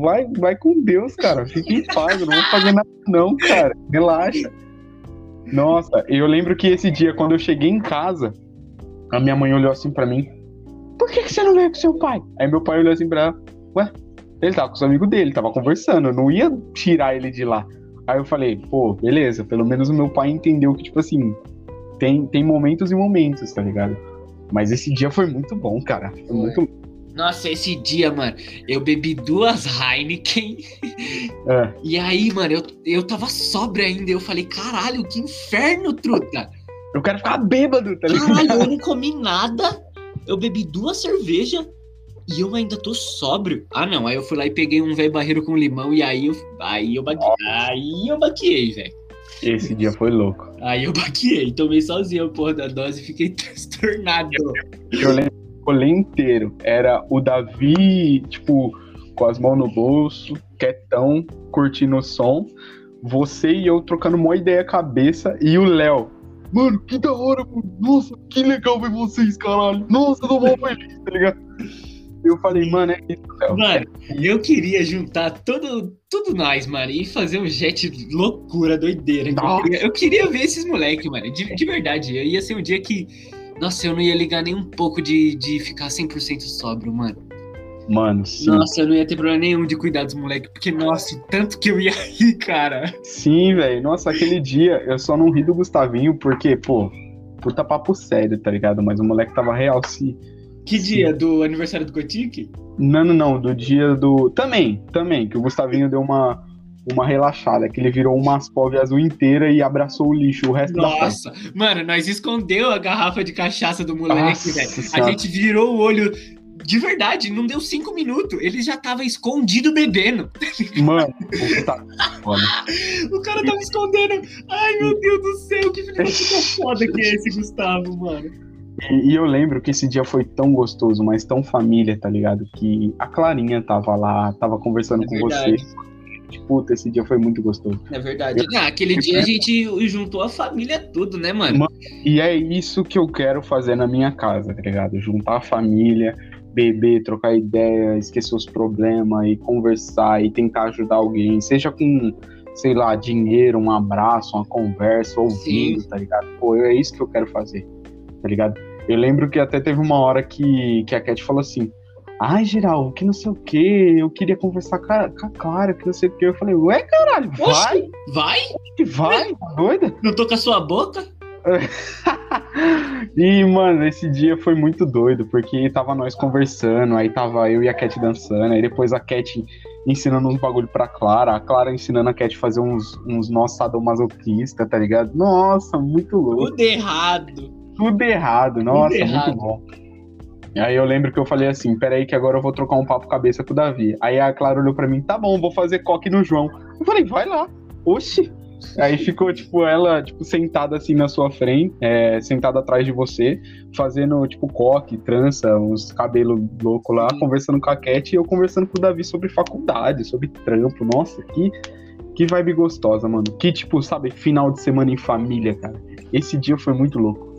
vai, vai com Deus, cara, fica em paz, eu não vou fazer nada não, cara, relaxa. Nossa, eu lembro que esse dia, quando eu cheguei em casa, a minha mãe olhou assim pra mim, por que, que você não veio com seu pai? Aí meu pai olhou assim pra ela, ué, ele tava com os amigos dele, tava conversando, eu não ia tirar ele de lá. Aí eu falei, pô, beleza, pelo menos o meu pai entendeu que, tipo assim, tem, tem momentos e momentos, tá ligado? Mas esse dia foi muito bom, cara. Foi muito. Nossa, esse dia, mano, eu bebi duas Heineken. É. E aí, mano, eu, eu tava sóbrio ainda. Eu falei, caralho, que inferno, truta. Eu quero ficar bêbado, tá ligado? Caralho, eu não comi nada. Eu bebi duas cervejas e eu ainda tô sóbrio. Ah, não. Aí eu fui lá e peguei um velho barreiro com limão e aí eu, aí eu, baquei, aí eu baqueei, velho. Esse dia foi louco. Aí eu baqueei. Tomei sozinho a porra da dose e fiquei transtornado. Eu lembro o inteiro. Era o Davi, tipo, com as mãos no bolso, quietão, curtindo o som. Você e eu trocando uma ideia cabeça. E o Léo. Mano, que da hora, mano. Nossa, que legal ver vocês, caralho. Nossa, eu tô mal feliz, tá ligado? Eu falei, mano, é isso, Léo. Mano, eu queria juntar todo, tudo nós, mano, e fazer um jet loucura, doideira. Eu queria, eu queria ver esses moleques, mano. De, de verdade. Eu ia ser um dia que. Nossa, eu não ia ligar nem um pouco de, de ficar 100% sóbrio, mano. Mano, sim. Nossa, eu não ia ter problema nenhum de cuidar dos moleques, porque, nossa, tanto que eu ia rir, cara. Sim, velho. Nossa, aquele dia eu só não ri do Gustavinho porque, pô, puta papo sério, tá ligado? Mas o moleque tava real se. Que dia? Do aniversário do Kotik? Não, não, não. Do dia do. Também, também, que o Gustavinho deu uma, uma relaxada, que ele virou uma Ascov azul inteira e abraçou o lixo o resto da festa. Nossa, mano, nós escondeu a garrafa de cachaça do moleque, Nossa velho. A gente virou o olho. De verdade, não deu cinco minutos. Ele já tava escondido bebendo. Mano, o Gustavinho. Olha, O cara tava escondendo. Ai, meu Deus do céu, que filho da puta foda que é esse Gustavo, mano. E, e eu lembro que esse dia foi tão gostoso, mas tão família, tá ligado? Que a Clarinha tava lá, tava conversando É com verdade. você. Puta, esse dia foi muito gostoso. É verdade. Ah, aquele dia a gente juntou a família tudo, né, mano? E é isso que eu quero fazer na minha casa, tá ligado? Juntar a família, beber, trocar ideia, esquecer os problemas e conversar e tentar ajudar alguém, seja com, sei lá, dinheiro, um abraço, uma conversa, ouvindo, tá ligado? Pô, é isso que eu quero fazer, tá ligado? Eu lembro que até teve uma hora que, que a Cat falou assim. Ai, Geral, que não sei o que, eu queria conversar com a, com a Clara, que não sei o que. Eu falei, ué, caralho, vai, Oxi, vai? vai, tá doida? Não tô com a sua boca? e, mano, esse dia foi muito doido, porque tava nós conversando, aí tava eu e a Cat dançando, aí depois a Cat ensinando uns bagulho pra Clara, a Clara ensinando a Cat fazer uns, uns nós sadomasoquista, tá ligado? Nossa, muito louco. Tudo errado. Tudo errado, nossa, errado. muito bom. Aí eu lembro que eu falei assim, peraí que agora eu vou trocar um papo cabeça com o Davi. Aí a Clara olhou pra mim, tá bom, vou fazer coque no João. Eu falei, vai lá. Oxi. Aí ficou, tipo, ela, tipo, sentada assim na sua frente, é, sentada atrás de você, fazendo, tipo, coque, trança, uns cabelos loucos lá, conversando com a Cat e eu conversando com o Davi sobre faculdade, sobre trampo. Nossa, que, que vibe gostosa, mano. Que, tipo, sabe, final de semana em família, cara. Esse dia foi muito louco.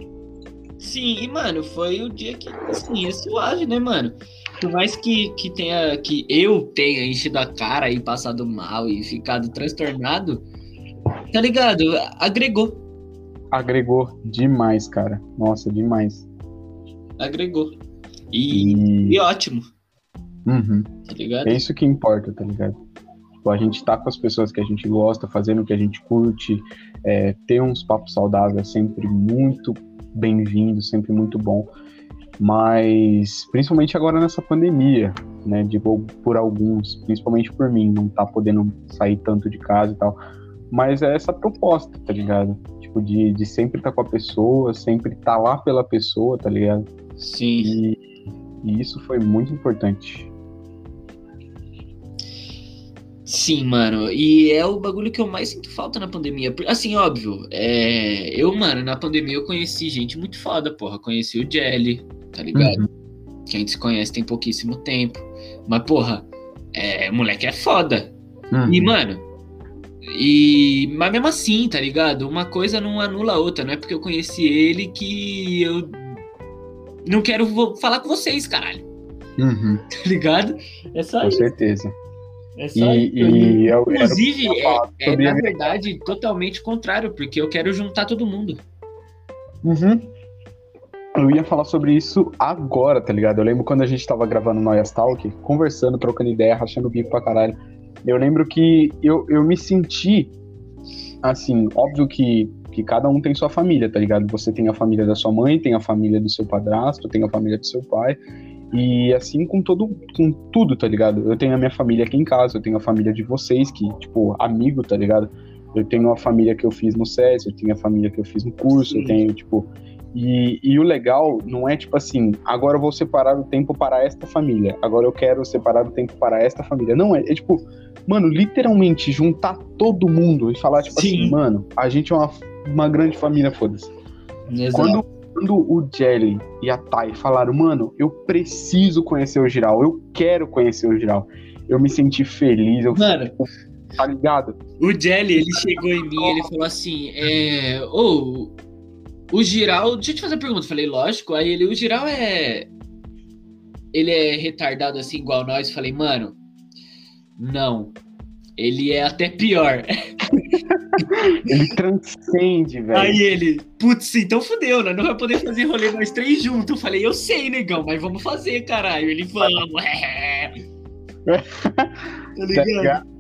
Sim, e mano, foi o dia que, assim, é suave, né, mano? Por mais que, que tenha, que eu tenha enchido a cara e passado mal e ficado transtornado, tá ligado? Agregou, Agregou demais, cara. Nossa, demais. agregou. E, E. e ótimo, Uhum. tá ligado? É isso que importa, tá ligado? Tipo, a gente tá com as pessoas que a gente gosta, fazendo o que a gente curte, é, ter uns papos saudáveis é sempre muito bem-vindo, sempre muito bom. Mas, principalmente agora nessa pandemia, né? Digo por alguns, principalmente por mim, não tá podendo sair tanto de casa e tal. Mas é essa proposta, tá ligado? Tipo, de, de sempre estar com a pessoa, sempre estar lá pela pessoa, tá ligado? Sim. E, e isso foi muito importante. Sim, mano. E é o bagulho que eu mais sinto falta na pandemia. Assim, óbvio, é... eu, mano, na pandemia eu conheci gente muito foda, porra. Conheci o Jelly, tá ligado? Que a gente se conhece tem pouquíssimo tempo. Mas, porra, é... moleque é foda. Uhum. E, mano, e. Mas mesmo assim, tá ligado? Uma coisa não anula a outra. Não é porque eu conheci ele que eu não quero falar com vocês, caralho. Uhum, Tá ligado? É só com isso. certeza. É só E, isso. e eu, Inclusive, eu ia falar é, é, na a- verdade totalmente contrário, porque eu quero juntar todo mundo. Uhum. Eu ia falar sobre isso agora, tá ligado? Eu lembro quando a gente tava gravando o Noia Talk, conversando, trocando ideia, rachando o bico pra caralho. Eu lembro que eu, eu me senti, assim, óbvio que, que cada um tem sua família, tá ligado? Você tem a família da sua mãe, tem a família do seu padrasto, tem a família do seu pai. E assim com todo, com tudo, tá ligado? Eu tenho a minha família aqui em casa, eu tenho a família de vocês, que, tipo, amigo, tá ligado? Eu tenho a família que eu fiz no SES, eu tenho a família que eu fiz no curso, Sim. eu tenho, tipo. E, e o legal não é tipo assim, agora eu vou separar o tempo para esta família, agora eu quero separar o tempo para esta família. Não, é, é tipo, mano, literalmente juntar todo mundo e falar, tipo assim, Sim. assim, mano, a gente é uma, uma grande família, foda-se. Quando, quando o Jelly e a Tai falaram, mano, eu preciso conhecer o Giral, eu quero conhecer o Giral, eu me senti feliz, eu mano, tá ligado? O Jelly, ele chegou em mim ele falou assim, é, ô, oh, o Giral, deixa eu te fazer uma pergunta, eu falei, lógico, aí ele, o Giral é, ele é retardado assim, igual nós, eu falei, mano, não, ele é até pior. ele transcende, velho. Aí ele, putz, então fudeu, né? Não vai poder fazer rolê nós três juntos. Eu falei, eu sei, negão, mas vamos fazer, caralho. Ele, vamos, é. tá ligado?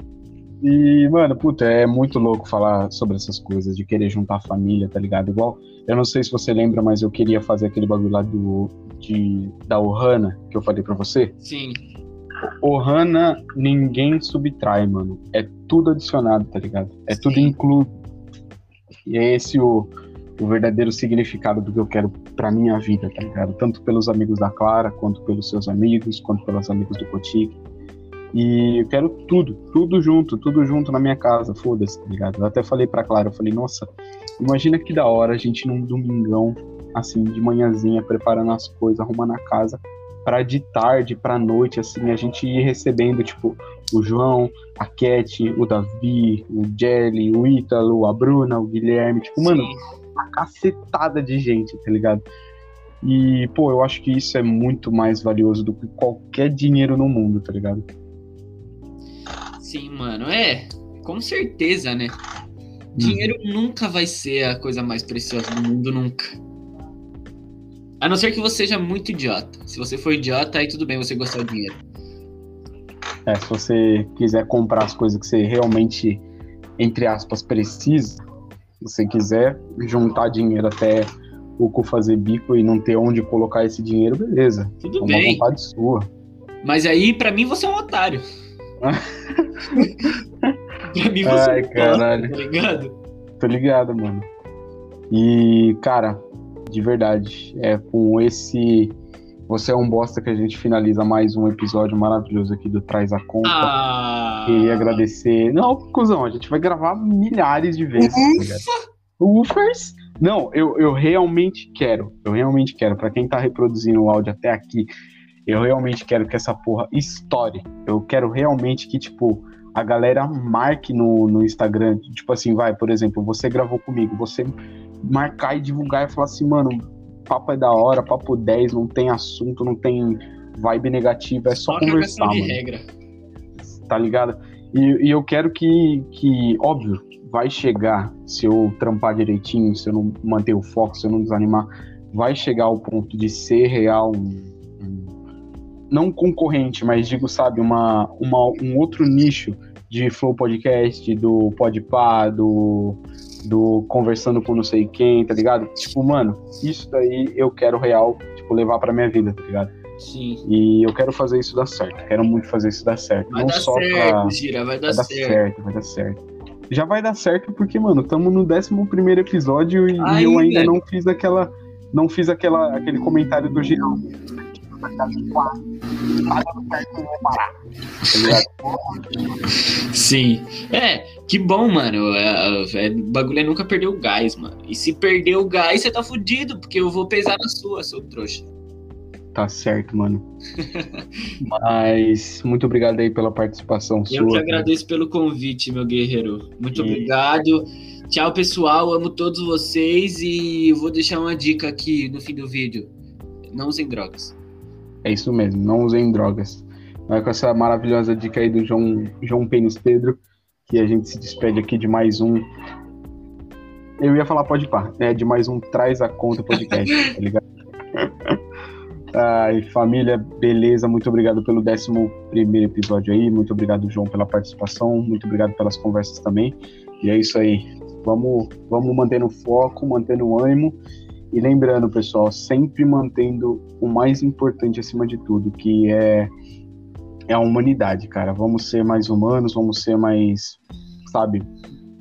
E, mano, puta, é muito louco falar sobre essas coisas, de querer juntar a família, tá ligado? Igual, eu não sei se você lembra, mas eu queria fazer aquele bagulho lá do, de, da Ohana, que eu falei pra você. Sim. Ohana, ninguém subtrai, mano. É tudo adicionado, tá ligado? É Sim. tudo incluído. E é esse o, o verdadeiro significado do que eu quero pra minha vida, tá ligado? Tanto pelos amigos da Clara, quanto pelos seus amigos, quanto pelos amigos do Cotique e eu quero tudo, tudo junto, tudo junto na minha casa, foda-se, tá ligado? Eu até falei pra Clara, eu falei, nossa, imagina que da hora a gente num domingão, assim, de manhãzinha, preparando as coisas, arrumando a casa, para de tarde, pra noite, assim, a gente ir recebendo, tipo, o João, a Cat, o Davi, o Jelly, o Ítalo, a Bruna, o Guilherme, tipo, Sim. mano, uma cacetada de gente, tá ligado? E, pô, eu acho que isso é muito mais valioso do que qualquer dinheiro no mundo, tá ligado? Sim, mano. É, com certeza, né? Dinheiro hum. nunca vai ser a coisa mais preciosa do mundo, nunca. A não ser que você seja muito idiota. Se você for idiota, aí tudo bem você gostar de dinheiro. É, se você quiser comprar as coisas que você realmente, entre aspas, precisa, se você quiser juntar dinheiro até o cu fazer bico e não ter onde colocar esse dinheiro, beleza. Tudo é uma bem. vontade sua. Mas aí, para mim, você é um otário. pra mim você Ai, caralho. tá ligado? Tô ligado, mano. E, cara, de verdade, é com esse. Você é um bosta que a gente finaliza mais um episódio maravilhoso aqui do Traz a Conta. Ah. Queria agradecer. Não, cuzão, a gente vai gravar milhares de vezes. Tá Ufers? Não, eu, eu realmente quero. Eu realmente quero. Para quem tá reproduzindo o áudio até aqui, eu realmente quero que essa porra estoure. Eu quero realmente que, tipo, a galera marque no, no Instagram. Tipo assim, vai, por exemplo, você gravou comigo, você marcar e divulgar e falar assim, mano, papo é da hora, papo 10, não tem assunto, não tem vibe negativa, é só, só conversar, mano. Regra. Tá ligado? E, e, eu quero que, que, óbvio, vai chegar, se eu trampar direitinho, se eu não manter o foco, se eu não desanimar, vai chegar ao ponto de ser real um não concorrente, mas digo, sabe, uma, uma, um outro nicho de Flow Podcast, do Podpah, do, do Conversando com não sei quem, tá ligado? Tipo, mano, isso daí eu quero real, tipo, levar pra minha vida, tá ligado? Sim. E eu quero fazer isso dar certo. Quero muito fazer isso dar certo. Vai não dar só certo, pra... Gira, vai dar, vai dar certo. certo. Vai dar certo. Já vai dar certo porque, mano, estamos no 11 primeiro episódio e, eu ainda não fiz aquela. Não fiz aquela, aquele comentário do Girão Sim. É, que bom, mano. É, é, o bagulho é nunca perder o gás, mano. E se perder o gás, você tá fudido, porque eu vou pesar na sua, seu trouxa. Tá certo, mano. Mas muito obrigado aí pela participação eu sua. Eu que agradeço pelo convite, meu guerreiro. Muito e... obrigado. Tchau, pessoal. Amo todos vocês e vou deixar uma dica aqui no fim do vídeo. Não usem drogas. É isso mesmo, não usem drogas. É com essa maravilhosa dica aí do João, João Pênis Pedro que a gente se despede aqui de mais um. Eu ia falar pode par, né? De mais um Traz a Conta podcast, tá ligado? Ai, família, beleza. Muito obrigado pelo 11 episódio aí. Muito obrigado, João, pela participação. Muito obrigado pelas conversas também. E é isso aí. Vamos, vamos manter no foco, mantendo o ânimo E lembrando, pessoal, sempre mantendo o mais importante acima de tudo, que é, é a humanidade, cara. Vamos ser mais humanos, vamos ser mais, sabe,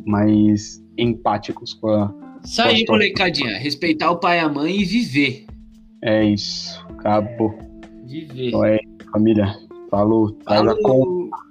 mais empáticos com a. Isso aí, molecadinha. Respeitar o pai e a mãe e viver. É isso. Acabou. Viver. Então é, família. Falou. A conta.